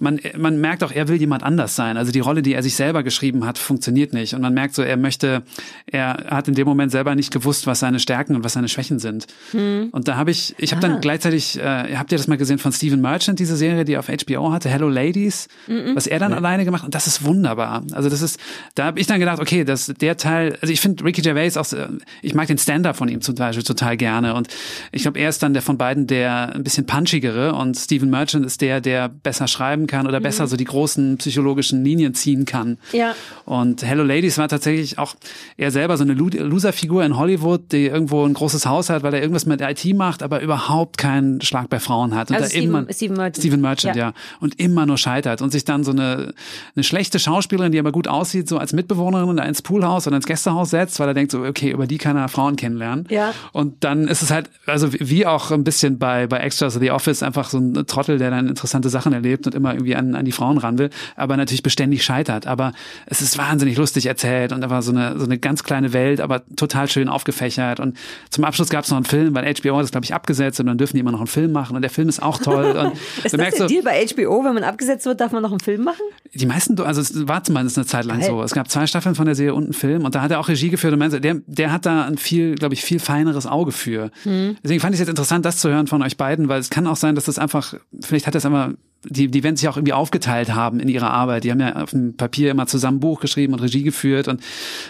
Man, man merkt auch, er will jemand anders sein. Also die Rolle, die er sich selber geschrieben hat, funktioniert nicht und man merkt so, er möchte, er hat in dem Moment selber nicht gewusst, was seine Stärken und was seine Schwächen sind. Hm. Und da habe ich, ich habe Ah. dann gleichzeitig, äh, habt ihr das mal gesehen von Stephen Merchant, diese Serie, die er auf HBO hatte, Hello Ladies, Mhm. was er dann alleine gemacht und das ist wunderbar. Also das ist, da habe ich dann gedacht, okay, das der Teil, also ich finde Ricky Gervais auch, äh, ich mag den Stand-up von ihm zum Beispiel total gerne und ich glaube, er ist dann der von beiden der ein bisschen punchigere und Stephen Merchant ist der, der besser schreiben kann oder besser so die großen psychologischen Linien ziehen kann. Ja. Und Hello Ladies war tatsächlich auch er selber so eine Loser-Figur in Hollywood, die irgendwo ein großes Haus hat, weil er irgendwas mit IT macht, aber überhaupt keinen Schlag bei Frauen hat. Und Also da Steven- immer, Steven Merchant. Steven Merchant, Ja. ja. Und immer nur scheitert und sich dann so eine, eine schlechte Schauspielerin, die aber gut aussieht, so als Mitbewohnerin da ins Poolhaus oder ins Gästehaus setzt, weil er denkt so, okay, über die kann er Frauen kennenlernen. Ja. Und dann ist es halt, also wie auch ein bisschen bei, bei Extras The Office, einfach so ein Trottel, der dann interessante Sachen erlebt und immer irgendwie an, an die Frauen ran will, aber natürlich beständig scheitert. Aber es ist wahnsinnig lustig erzählt und einfach so eine, so eine ganz kleine Welt, aber total schön aufgefächert. Und zum Abschluss gab es noch einen Film, weil HBO hat das, glaube ich, abgesetzt und dann dürfen die immer noch einen Film machen und der Film ist auch toll. Und Ist du das merkst der so, Deal bei HBO? Wenn man abgesetzt wird, darf man noch einen Film machen? die meisten, also es war zumindest eine Zeit lang Geil. so. Es gab zwei Staffeln von der Serie und einen Film und da hat er auch Regie geführt und meinte, der, der hat da ein viel, glaube ich, viel feineres Auge für. Mhm. Deswegen fand ich es jetzt interessant, das zu hören von euch beiden, weil es kann auch sein, dass das einfach, vielleicht hat das einfach die, die werden sich auch irgendwie aufgeteilt haben in ihrer Arbeit. Die haben ja auf dem Papier immer zusammen Buch geschrieben und Regie geführt und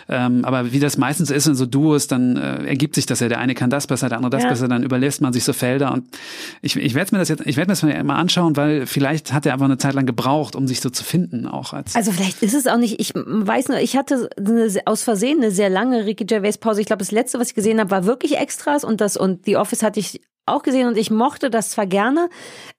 ähm, aber wie das meistens ist in so Duos, dann äh, ergibt sich das ja. Der eine kann das besser, der andere das Ja. besser, dann überlässt man sich so Felder und ich, ich werde mir das jetzt, ich werde mir das mal anschauen, weil vielleicht hat er einfach eine Zeit lang gebraucht, um sich so zu finden, auch als Also vielleicht ist es auch nicht, ich weiß nur, ich hatte eine, aus Versehen eine sehr lange Ricky Gervais Pause. Ich glaube, das letzte, was ich gesehen habe, war wirklich Extras und das und The Office hatte ich auch gesehen und ich mochte das zwar gerne.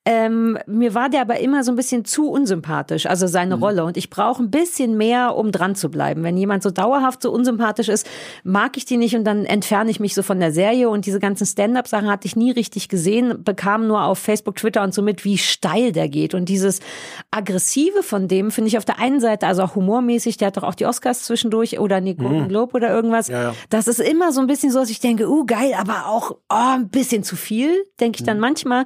Ähm, mir war der aber immer so ein bisschen zu unsympathisch, also seine Rolle. Und ich brauche ein bisschen mehr, um dran zu bleiben. Wenn jemand so dauerhaft so unsympathisch ist, mag ich die nicht und dann entferne ich mich so von der Serie. Und diese ganzen Stand-up-Sachen hatte ich nie richtig gesehen, bekam nur auf Facebook, Twitter und so mit, wie steil der geht. Und dieses Aggressive von dem finde ich auf der einen Seite, also auch humormäßig, der hat doch auch die Oscars zwischendurch oder Golden Mhm. Globe oder irgendwas. Ja, ja. Das ist immer so ein bisschen so, dass ich denke, uh, geil, aber auch oh, ein bisschen zu viel, denke ich Mhm. dann manchmal.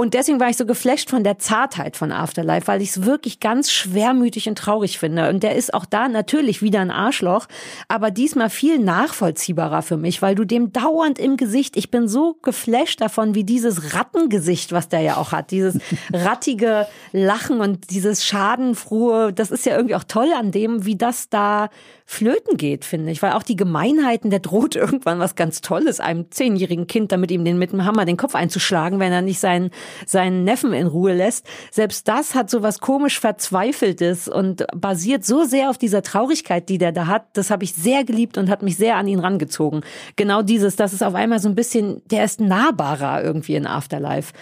Und deswegen war ich so geflasht von der Zartheit von Afterlife, weil ich es wirklich ganz schwermütig und traurig finde. Und der ist auch da natürlich wieder ein Arschloch, aber diesmal viel nachvollziehbarer für mich, weil du dem dauernd im Gesicht, ich bin so geflasht davon, wie dieses Rattengesicht, was der ja auch hat, dieses rattige Lachen und dieses schadenfrohe, das ist ja irgendwie auch toll an dem, wie das da flöten geht, finde ich. Weil auch die Gemeinheiten, der droht irgendwann was ganz Tolles einem zehnjährigen Kind, damit ihm den mit dem Hammer den Kopf einzuschlagen, wenn er nicht seinen, seinen Neffen in Ruhe lässt. Selbst das hat so was komisch Verzweifeltes und basiert so sehr auf dieser Traurigkeit, die der da hat. Das habe ich sehr geliebt und hat mich sehr an ihn rangezogen. Genau dieses, das ist auf einmal so ein bisschen, der ist nahbarer irgendwie in Afterlife.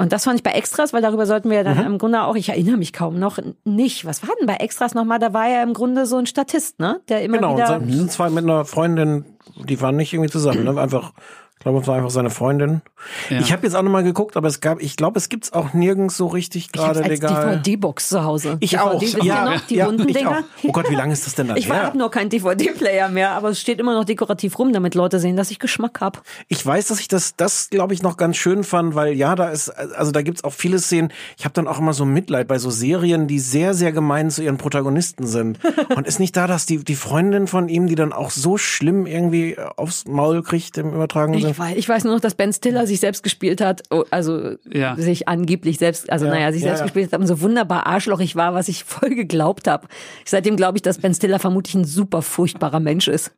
Und das fand ich bei Extras, weil darüber sollten wir ja dann Mhm. im Grunde auch, ich erinnere mich kaum noch nicht. Was war denn bei Extras nochmal? Da war ja im Grunde so ein Statist, ne? Der immer Genau, und wieder. sein- sind zwei mit einer Freundin, die waren nicht irgendwie zusammen, ne? Einfach, ich glaube, es war einfach seine Freundin. Ja. Ich habe jetzt auch nochmal geguckt, aber es gab, ich glaube, es gibt's auch nirgends so richtig gerade legal. DVD-Box zu Hause. Ich DVD, auch. Wisst ihr Ja, noch? Die ja, ich Dinger? Oh Gott, wie lange ist das denn dann Ich habe noch keinen DVD-Player mehr, aber es steht immer noch dekorativ rum, damit Leute sehen, dass ich Geschmack habe. Ich weiß, dass ich das, das glaube ich noch ganz schön fand, weil ja, da ist, also da gibt's auch viele Szenen. Ich habe dann auch immer so Mitleid bei so Serien, die sehr, sehr gemein zu ihren Protagonisten sind. Und ist nicht da, dass die die Freundin von ihm, die dann auch so schlimm irgendwie aufs Maul kriegt im übertragenen? Ich weiß, ich weiß nur noch, dass Ben Stiller sich selbst gespielt hat, oh, also Ja. sich angeblich selbst, also Ja, naja, sich ja, selbst gespielt hat und so wunderbar arschlochig war, was ich voll geglaubt habe. Seitdem glaube ich, dass Ben Stiller vermutlich ein super furchtbarer Mensch ist.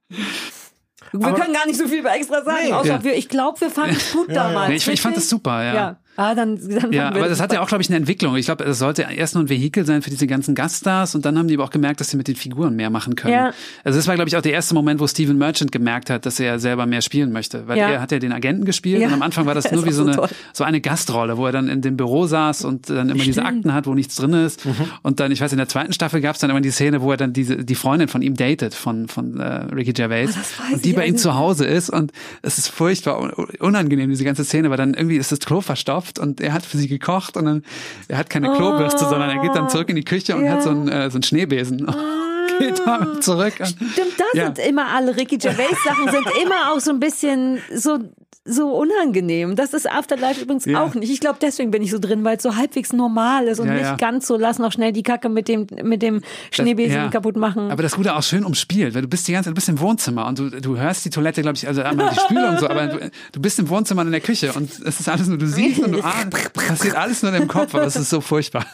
Wir Aber- können gar nicht so viel über extra sagen, Nee. außer wir, ich glaube, wir fanden es gut damals. Nee, ich, ich fand das super, ja. Ja, ah, dann, dann Ja, aber das hat ja auch, glaube ich, eine Entwicklung. Ich glaube, es sollte erst nur ein Vehikel sein für diese ganzen Gaststars und dann haben die aber auch gemerkt, dass sie mit den Figuren mehr machen können. Ja. Also das war, glaube ich, auch der erste Moment, wo Steven Merchant gemerkt hat, dass er selber mehr spielen möchte. Weil Ja. er hat ja den Agenten gespielt Ja. und am Anfang war das Der nur wie so so eine, so eine Gastrolle, wo er dann in dem Büro saß und dann immer diese Akten hat, wo nichts drin ist. Mhm. Und dann, ich weiß, in der zweiten Staffel gab es dann immer die Szene, wo er dann diese, die Freundin von ihm datet, von, von äh, Ricky Gervais. Das weiß und die bei ihm also. zu Hause ist und es ist furchtbar un- unangenehm, diese ganze Szene, weil dann irgendwie ist das Klo verstopft und er hat für sie gekocht und dann, er hat keine Klobürste, sondern er geht dann zurück in die Küche und Ja. hat so einen, äh, so einen Schneebesen. geht damit zurück. Und, Stimmt, da Ja. sind immer alle Ricky Gervais Sachen sind immer auch so ein bisschen so so unangenehm. Das ist Afterlife übrigens Ja. auch nicht. Ich glaube, deswegen bin ich so drin, weil es so halbwegs normal ist und Ja, nicht ja. ganz so, lass noch schnell die Kacke mit dem mit dem Schneebesen ja. kaputt machen. Aber das Gute auch schön umspielt, weil du bist die ganze Zeit, du bist im Wohnzimmer und du, du hörst die Toilette, glaube ich, also einmal die Spülung so, aber du, du bist im Wohnzimmer und in der Küche und es ist alles nur, du siehst und du ahnst, passiert alles nur in deinem Kopf, aber es ist so furchtbar.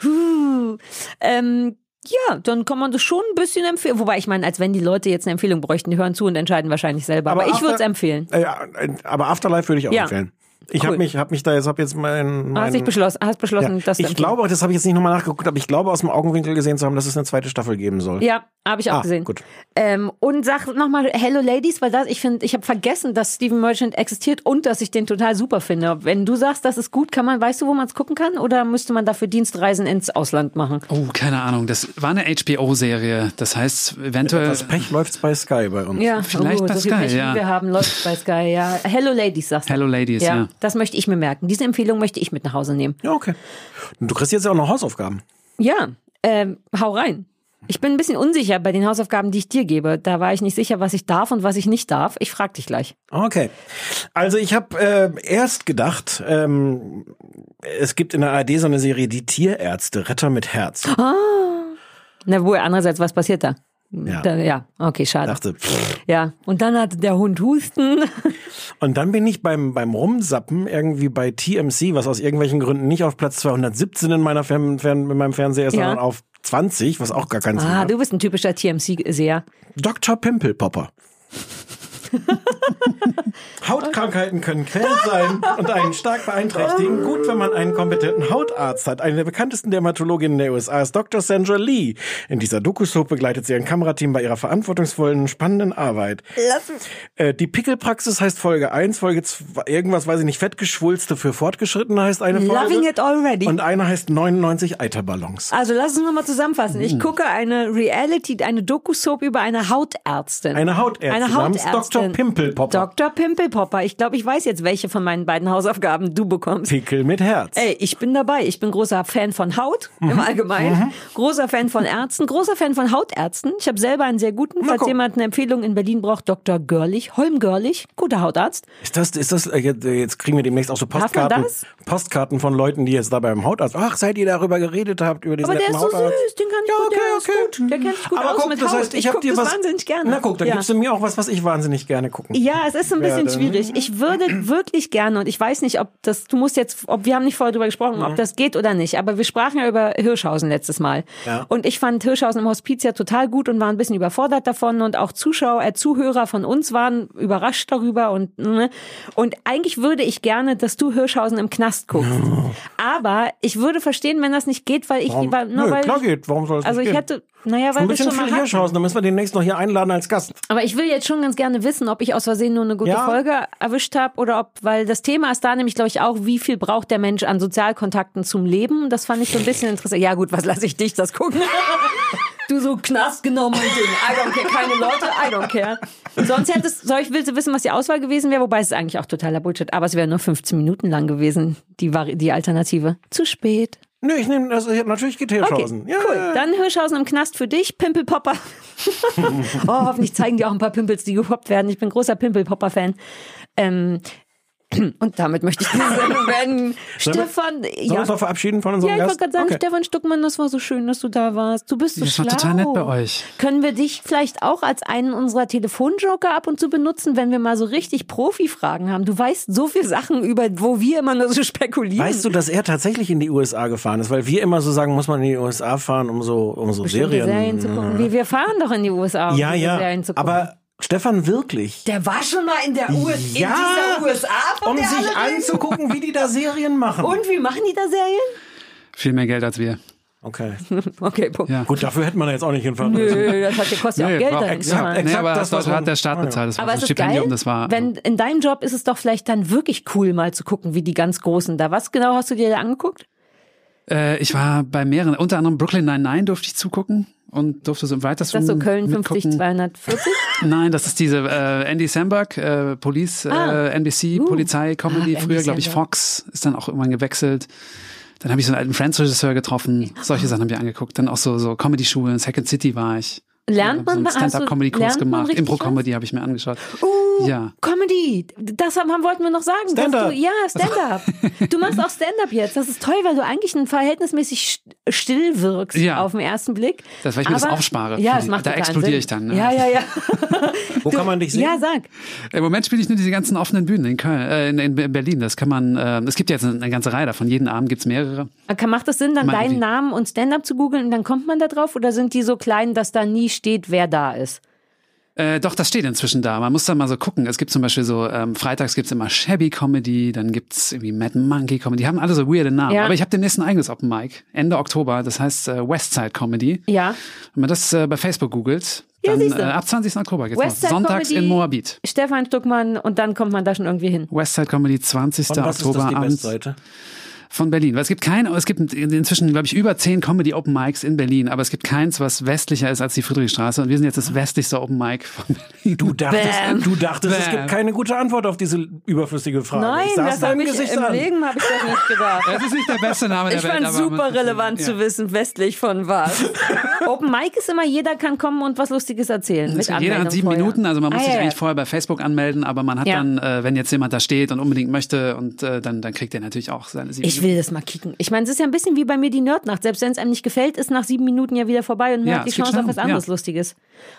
Puh. Ähm, ja, dann kann man das schon ein bisschen empfehlen. Wobei ich meine, als wenn die Leute jetzt eine Empfehlung bräuchten, die hören zu und entscheiden wahrscheinlich selber. Aber, ich After- würde es empfehlen. Ja, äh, aber Afterlife würde ich auch Ja. empfehlen. Ich Cool. habe mich, hab mich da jetzt, hab jetzt mein, mein Hast dich beschlossen, hast beschlossen, ja. dass du Ich glaube, das habe ich jetzt nicht nochmal nachgeguckt, aber ich glaube aus dem Augenwinkel gesehen zu haben, dass es eine zweite Staffel geben soll. Ja, habe ich auch Ah, gesehen. gut. Ähm, und sag nochmal Hello Ladies, weil das, ich finde, ich habe vergessen, dass Steven Merchant existiert und dass ich den total super finde. Wenn du sagst, das ist gut, kann man, weißt du, wo man es gucken kann? Oder müsste man dafür Dienstreisen ins Ausland machen? Oh, keine Ahnung, das war eine HBO-Serie, das heißt eventuell... Das Pech läuft's bei Sky bei uns. Ja, Vielleicht oh, bei so viel Sky, Pech, wie ja. wir haben, läuft bei Sky, ja. Hello Ladies, sagst du. Hello Ladies, ja. Das möchte ich mir merken. Diese Empfehlung möchte ich mit nach Hause nehmen. Ja, okay. Du kriegst jetzt ja auch noch Hausaufgaben. Ja, ähm, hau rein. Ich bin ein bisschen unsicher bei den Hausaufgaben, die ich dir gebe. Da war ich nicht sicher, was ich darf und was ich nicht darf. Ich frag dich gleich. Okay. Also ich habe äh, erst gedacht, ähm, es gibt in der ARD so eine Serie, die Tierärzte, Retter mit Herz. Na, wohl, andererseits, was passiert da? Ja. Da, ja, okay, schade. dachte, pff. Ja, und dann hatte der Hund Husten. Und dann bin ich beim, beim Rumsappen irgendwie bei TMC, was aus irgendwelchen Gründen nicht auf Platz 217 in, meiner Fern, Fern, in meinem Fernseher ist, Ja. sondern auf 20, was auch gar keinen Sinn Ah, hat. du bist ein typischer TMC-Seher. Dr. Pimpelpopper. Hautkrankheiten können quälend sein und einen stark beeinträchtigen. Gut, wenn man einen kompetenten Hautarzt hat. Eine der bekanntesten Dermatologinnen der USA ist Dr. Sandra Lee. In dieser Doku-Soap begleitet sie ein Kamerateam bei ihrer verantwortungsvollen, spannenden Arbeit. Äh, die Pickelpraxis heißt Folge 1, Folge 2, irgendwas weiß ich nicht, Fettgeschwulste für Fortgeschrittene heißt eine Folge. Loving it already. Und eine heißt 99 Eiterballons. Also lass uns nochmal zusammenfassen. Hm. Ich gucke eine Reality, eine Doku-Soap über eine Hautärztin. Eine Hautärztin Eine namens Hautärztin. Dr. Pimpelpopper. Dr. Pimpelpopper. Ich glaube, ich weiß jetzt, welche von meinen beiden Hausaufgaben du bekommst. Pickel mit Herz. Ey, ich bin dabei. Ich bin großer Fan von Haut Mhm. im Allgemeinen, großer Fan von Ärzten, großer Fan von Hautärzten. Ich habe selber einen sehr guten, falls guck. jemand eine Empfehlung in Berlin braucht, Dr. Görlich, Holm Görlich, guter Hautarzt. Ist das, ist das, äh, jetzt, äh, jetzt kriegen wir demnächst auch so Postkarten, das? Postkarten von Leuten, die jetzt da beim Hautarzt, ach, seit ihr darüber geredet habt, über diesen Aber der ist so Hautarzt. süß, den kann ich ja, gut, okay, der ist okay. gut. Der kennt sich gut Aber aus guck, mit das Haut. heißt, ich, Ich hab guck dir das was, wahnsinnig gerne. Na guck, dann Ja. gibst du mir auch was, was ich wahnsinnig gerne gucken. Ja, es ist ein bisschen werde. schwierig. Ich würde wirklich gerne, und ich weiß nicht, ob das, du musst jetzt, ob wir haben nicht vorher drüber gesprochen, ob das geht oder nicht, aber wir sprachen ja über Hirschhausen letztes Mal. Ja. Und ich fand Hirschhausen im Hospiz ja total gut und war ein bisschen überfordert davon und auch Zuschauer, äh, Zuhörer von uns waren überrascht darüber und, ne. Und eigentlich würde ich gerne, dass du Hirschhausen im Knast guckst. Aber ich würde verstehen, wenn das nicht geht, weil ich, Warum? weil, nur Nö, weil klar ich, geht. Warum soll es also nicht ich gehen? hätte, naja, weil ein wir bisschen schon mal. Hirschhausen, dann müssen wir demnächst noch hier einladen als Gast. Aber ich will jetzt schon ganz gerne wissen, ob ich aus Versehen nur eine gute Ja. Folge erwischt habe oder ob, weil das Thema ist da nämlich, glaube ich, auch, wie viel braucht der Mensch an Sozialkontakten zum Leben? Das fand ich so ein bisschen interessant. Ja gut, was lasse ich dich das gucken? Du so Knast, genau mein Ding. I don't care. Keine Leute, I don't care. Sonst hättest, soll ich, willst du wissen, was die Auswahl gewesen wäre? Wobei es ist eigentlich auch totaler Bullshit. Aber es wäre nur 15 Minuten lang gewesen, die, Vari die Alternative. Zu spät. Nö, ich nehme, also natürlich geht Hirschhausen. Okay, ja, cool. Dann Hirschhausen im Knast für dich, Pimpelpopper. oh, hoffentlich zeigen die auch ein paar Pimpels, die gepoppt werden. Ich bin großer Pimpelpopper-Fan. Ähm, und damit möchte ich diese Sendung beenden. Wir- Stefan, Sollen wir ja. uns noch verabschieden von unserem Ja, ich wollte gerade sagen, Okay. Stefan Stuckmann, das war so schön, dass du da warst. Du bist so Das war schlau. total nett bei euch. Können wir dich vielleicht auch als einen unserer Telefonjoker ab und zu benutzen, wenn wir mal so richtig Profi-Fragen haben? Du weißt so viel Sachen über, wo wir immer nur so spekulieren. Weißt du, dass er tatsächlich in die USA gefahren ist? Weil wir immer so sagen, muss man in die USA fahren, um so, um so Serien. Serien zu gucken. Wir, wir fahren doch in die USA, um Ja, ja. Serien zu gucken. Aber Stefan wirklich. Der war schon mal in der US Ja, in dieser USA, von um der sich alle reden? anzugucken, wie die da Serien machen. Und wie machen die da Serien? Viel mehr Geld als wir. Okay. Okay, Punkt. Ja. Gut, dafür hätte man jetzt auch nicht hinfahren Nö, müssen. das hat, kostet ja auch Nee, Geld war dahin exakt, zu fahren. nee, exakt aber das, das, hat der Staat Ah, bezahlt. Das war Aber so es ist geil, Stipendium, das war. wenn in deinem Job ist es doch vielleicht dann wirklich cool, mal zu gucken, wie die ganz Großen da. Was genau hast du dir da angeguckt? Äh, ich war bei mehreren, unter anderem Brooklyn Nine-Nine durfte ich zugucken und durfte so im Ist weitesten das so Köln 50 mitgucken. 240? Nein, das ist diese äh, Andy Samberg, äh, Police, Ah. äh, NBC, Uh. Polizei-Comedy. Ah, Früher, glaube ich. Fox ist dann auch irgendwann gewechselt. Dann habe ich so einen alten Friends-Regisseur getroffen. Solche Sachen haben wir angeguckt. Dann auch so, so Comedy-Schulen. Second City war ich. Lernt so man? Hast du- Stand-up-Comedy-Kurs lernt man gemacht. Impro-Comedy habe ich mir angeschaut. Uh, Ja. Comedy. Das haben, wollten wir noch sagen. Stand-up. Du, ja, Stand-up. Du machst auch Stand-up jetzt. Das ist toll, weil du eigentlich ein verhältnismäßig st- still wirkst Ja. auf den ersten Blick. Das, weil ich mir das Aber- aufspare. Ja, das macht da explodiere ich dann. Ne? Ja, ja, ja. Wo kann man dich sehen? Ja, sag. Im Moment spiele ich nur diese ganzen offenen Bühnen in Köln, äh, in, in Berlin. Das kann man, äh, es gibt jetzt eine, eine ganze Reihe davon. Jeden Abend gibt's mehrere. Kann- Macht es Sinn, dann deinen? Namen und Stand-up zu googeln und dann kommt man da drauf? Oder sind die so klein, dass da nie steht, wer da ist? Äh, doch, das steht inzwischen da. Man muss da mal so gucken. Es gibt zum Beispiel so, ähm, freitags gibt's immer Shabby Comedy, dann gibt's irgendwie Mad Monkey Comedy. Die haben alle so weirde Namen. Ja. Aber ich habe demnächst ein eigenes Open Mic, Ende Oktober. Das heißt äh, Westside Comedy. Ja. Wenn man das äh, bei Facebook googelt, Ja, dann äh, ab 20. Oktober geht's los. Westside Sonntags Comedy. in Moabit. Stefan Stuckmann und dann kommt man da schon irgendwie hin. Westside Comedy, 20. Und was ist Oktober das die abends Westseite? Von Berlin. Weil es gibt kein, es gibt inzwischen, glaube ich, über zehn Comedy Open Mics in Berlin, aber es gibt keins, was westlicher ist als die Friedrichstraße. Und wir sind jetzt das westlichste Open Mic von Berlin. Du dachtest, Bam. du dachtest es Bam. gibt keine gute Antwort auf diese überflüssige Frage. Nein, ich sah's das habe ich Gesicht im an. Leben habe ich das nicht gedacht. Das ist nicht der beste Name der Ich Welt. fand aber super relevant ja. zu wissen, westlich von was. Open Mic ist immer, jeder kann kommen und was Lustiges erzählen. Mit jeder Anmeldung hat sieben vorher. Minuten, also man muss Ah, sich ja, eigentlich vorher bei Facebook anmelden, aber man hat Ja. dann, äh, wenn jetzt jemand da steht und unbedingt möchte, und äh, dann, dann kriegt er natürlich auch seine sieben Ich will das mal kicken. Ich meine, es ist ja ein bisschen wie bei mir die Nerdnacht. Selbst wenn es einem nicht gefällt, ist nach sieben Minuten ja wieder vorbei und man Ja, hat die Chance auf was anderes ja. Lustiges.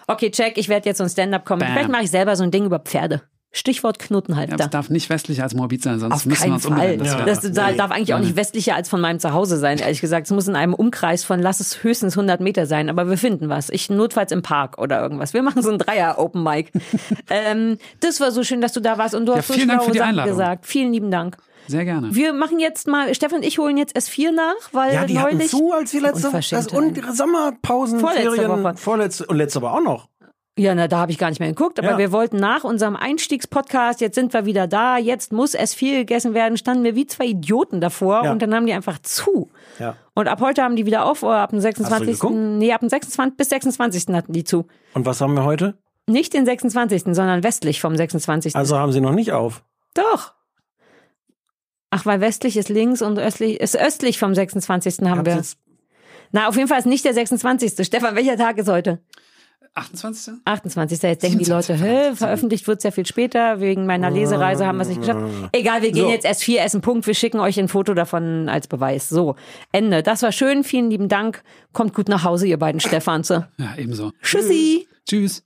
Okay, check, ich werde jetzt so ein Stand-up kommen. Vielleicht mache ich selber so ein Ding über Pferde. Stichwort Ja, Knotenhalfter. es darf nicht westlicher als Moabit sein, sonst Auf müssen wir uns Fall. Das Das, wär- das darf eigentlich auch nicht westlicher als von meinem Zuhause sein, ehrlich gesagt. Es muss in einem Umkreis von, lass es höchstens 100 Meter sein, aber wir finden was. Ich notfalls im Park oder irgendwas. Wir machen so ein Dreier-Open Mic. ähm, das war so schön, dass du da warst und du Ja, hast so Sachen Einladung. gesagt. Vielen lieben Dank. Sehr gerne. Wir machen jetzt mal, Stefan und ich holen jetzt S4 nach, weil Ja, die neulich... zu, als die letzte, das, und Sommerpausen, Vorletzte Ferien, Woche. vorletzte und letzte aber auch noch. Ja, na, da habe ich gar nicht mehr geguckt, aber Ja. wir wollten nach unserem Einstiegspodcast, jetzt sind wir wieder da, jetzt muss S4 gegessen werden, standen wir wie zwei Idioten davor Ja. und dann haben die einfach zu. Ja. Und ab heute haben die wieder auf, oder ab dem 26. geguckt? Nee, ab dem 26. bis 26. hatten die zu. Und was haben wir heute? Nicht den 26., sondern westlich vom 26. Also haben sie noch nicht auf. Doch. Ach, weil westlich ist links und östlich ist östlich vom 26. haben wir. jetzt- Na, auf jeden Fall ist nicht der 26. Stefan, welcher Tag ist heute? 28. 28. Jetzt denken die Leute, hä, veröffentlicht wird es ja viel später, wegen meiner Lesereise haben wir es nicht geschafft. Egal, wir gehen So. jetzt erst vier essen, Punkt. Wir schicken euch ein Foto davon als Beweis. So, Ende. Das war schön, vielen lieben Dank. Kommt gut nach Hause, ihr beiden Stefanze. Ja, ebenso. Tschüssi. Tschüss.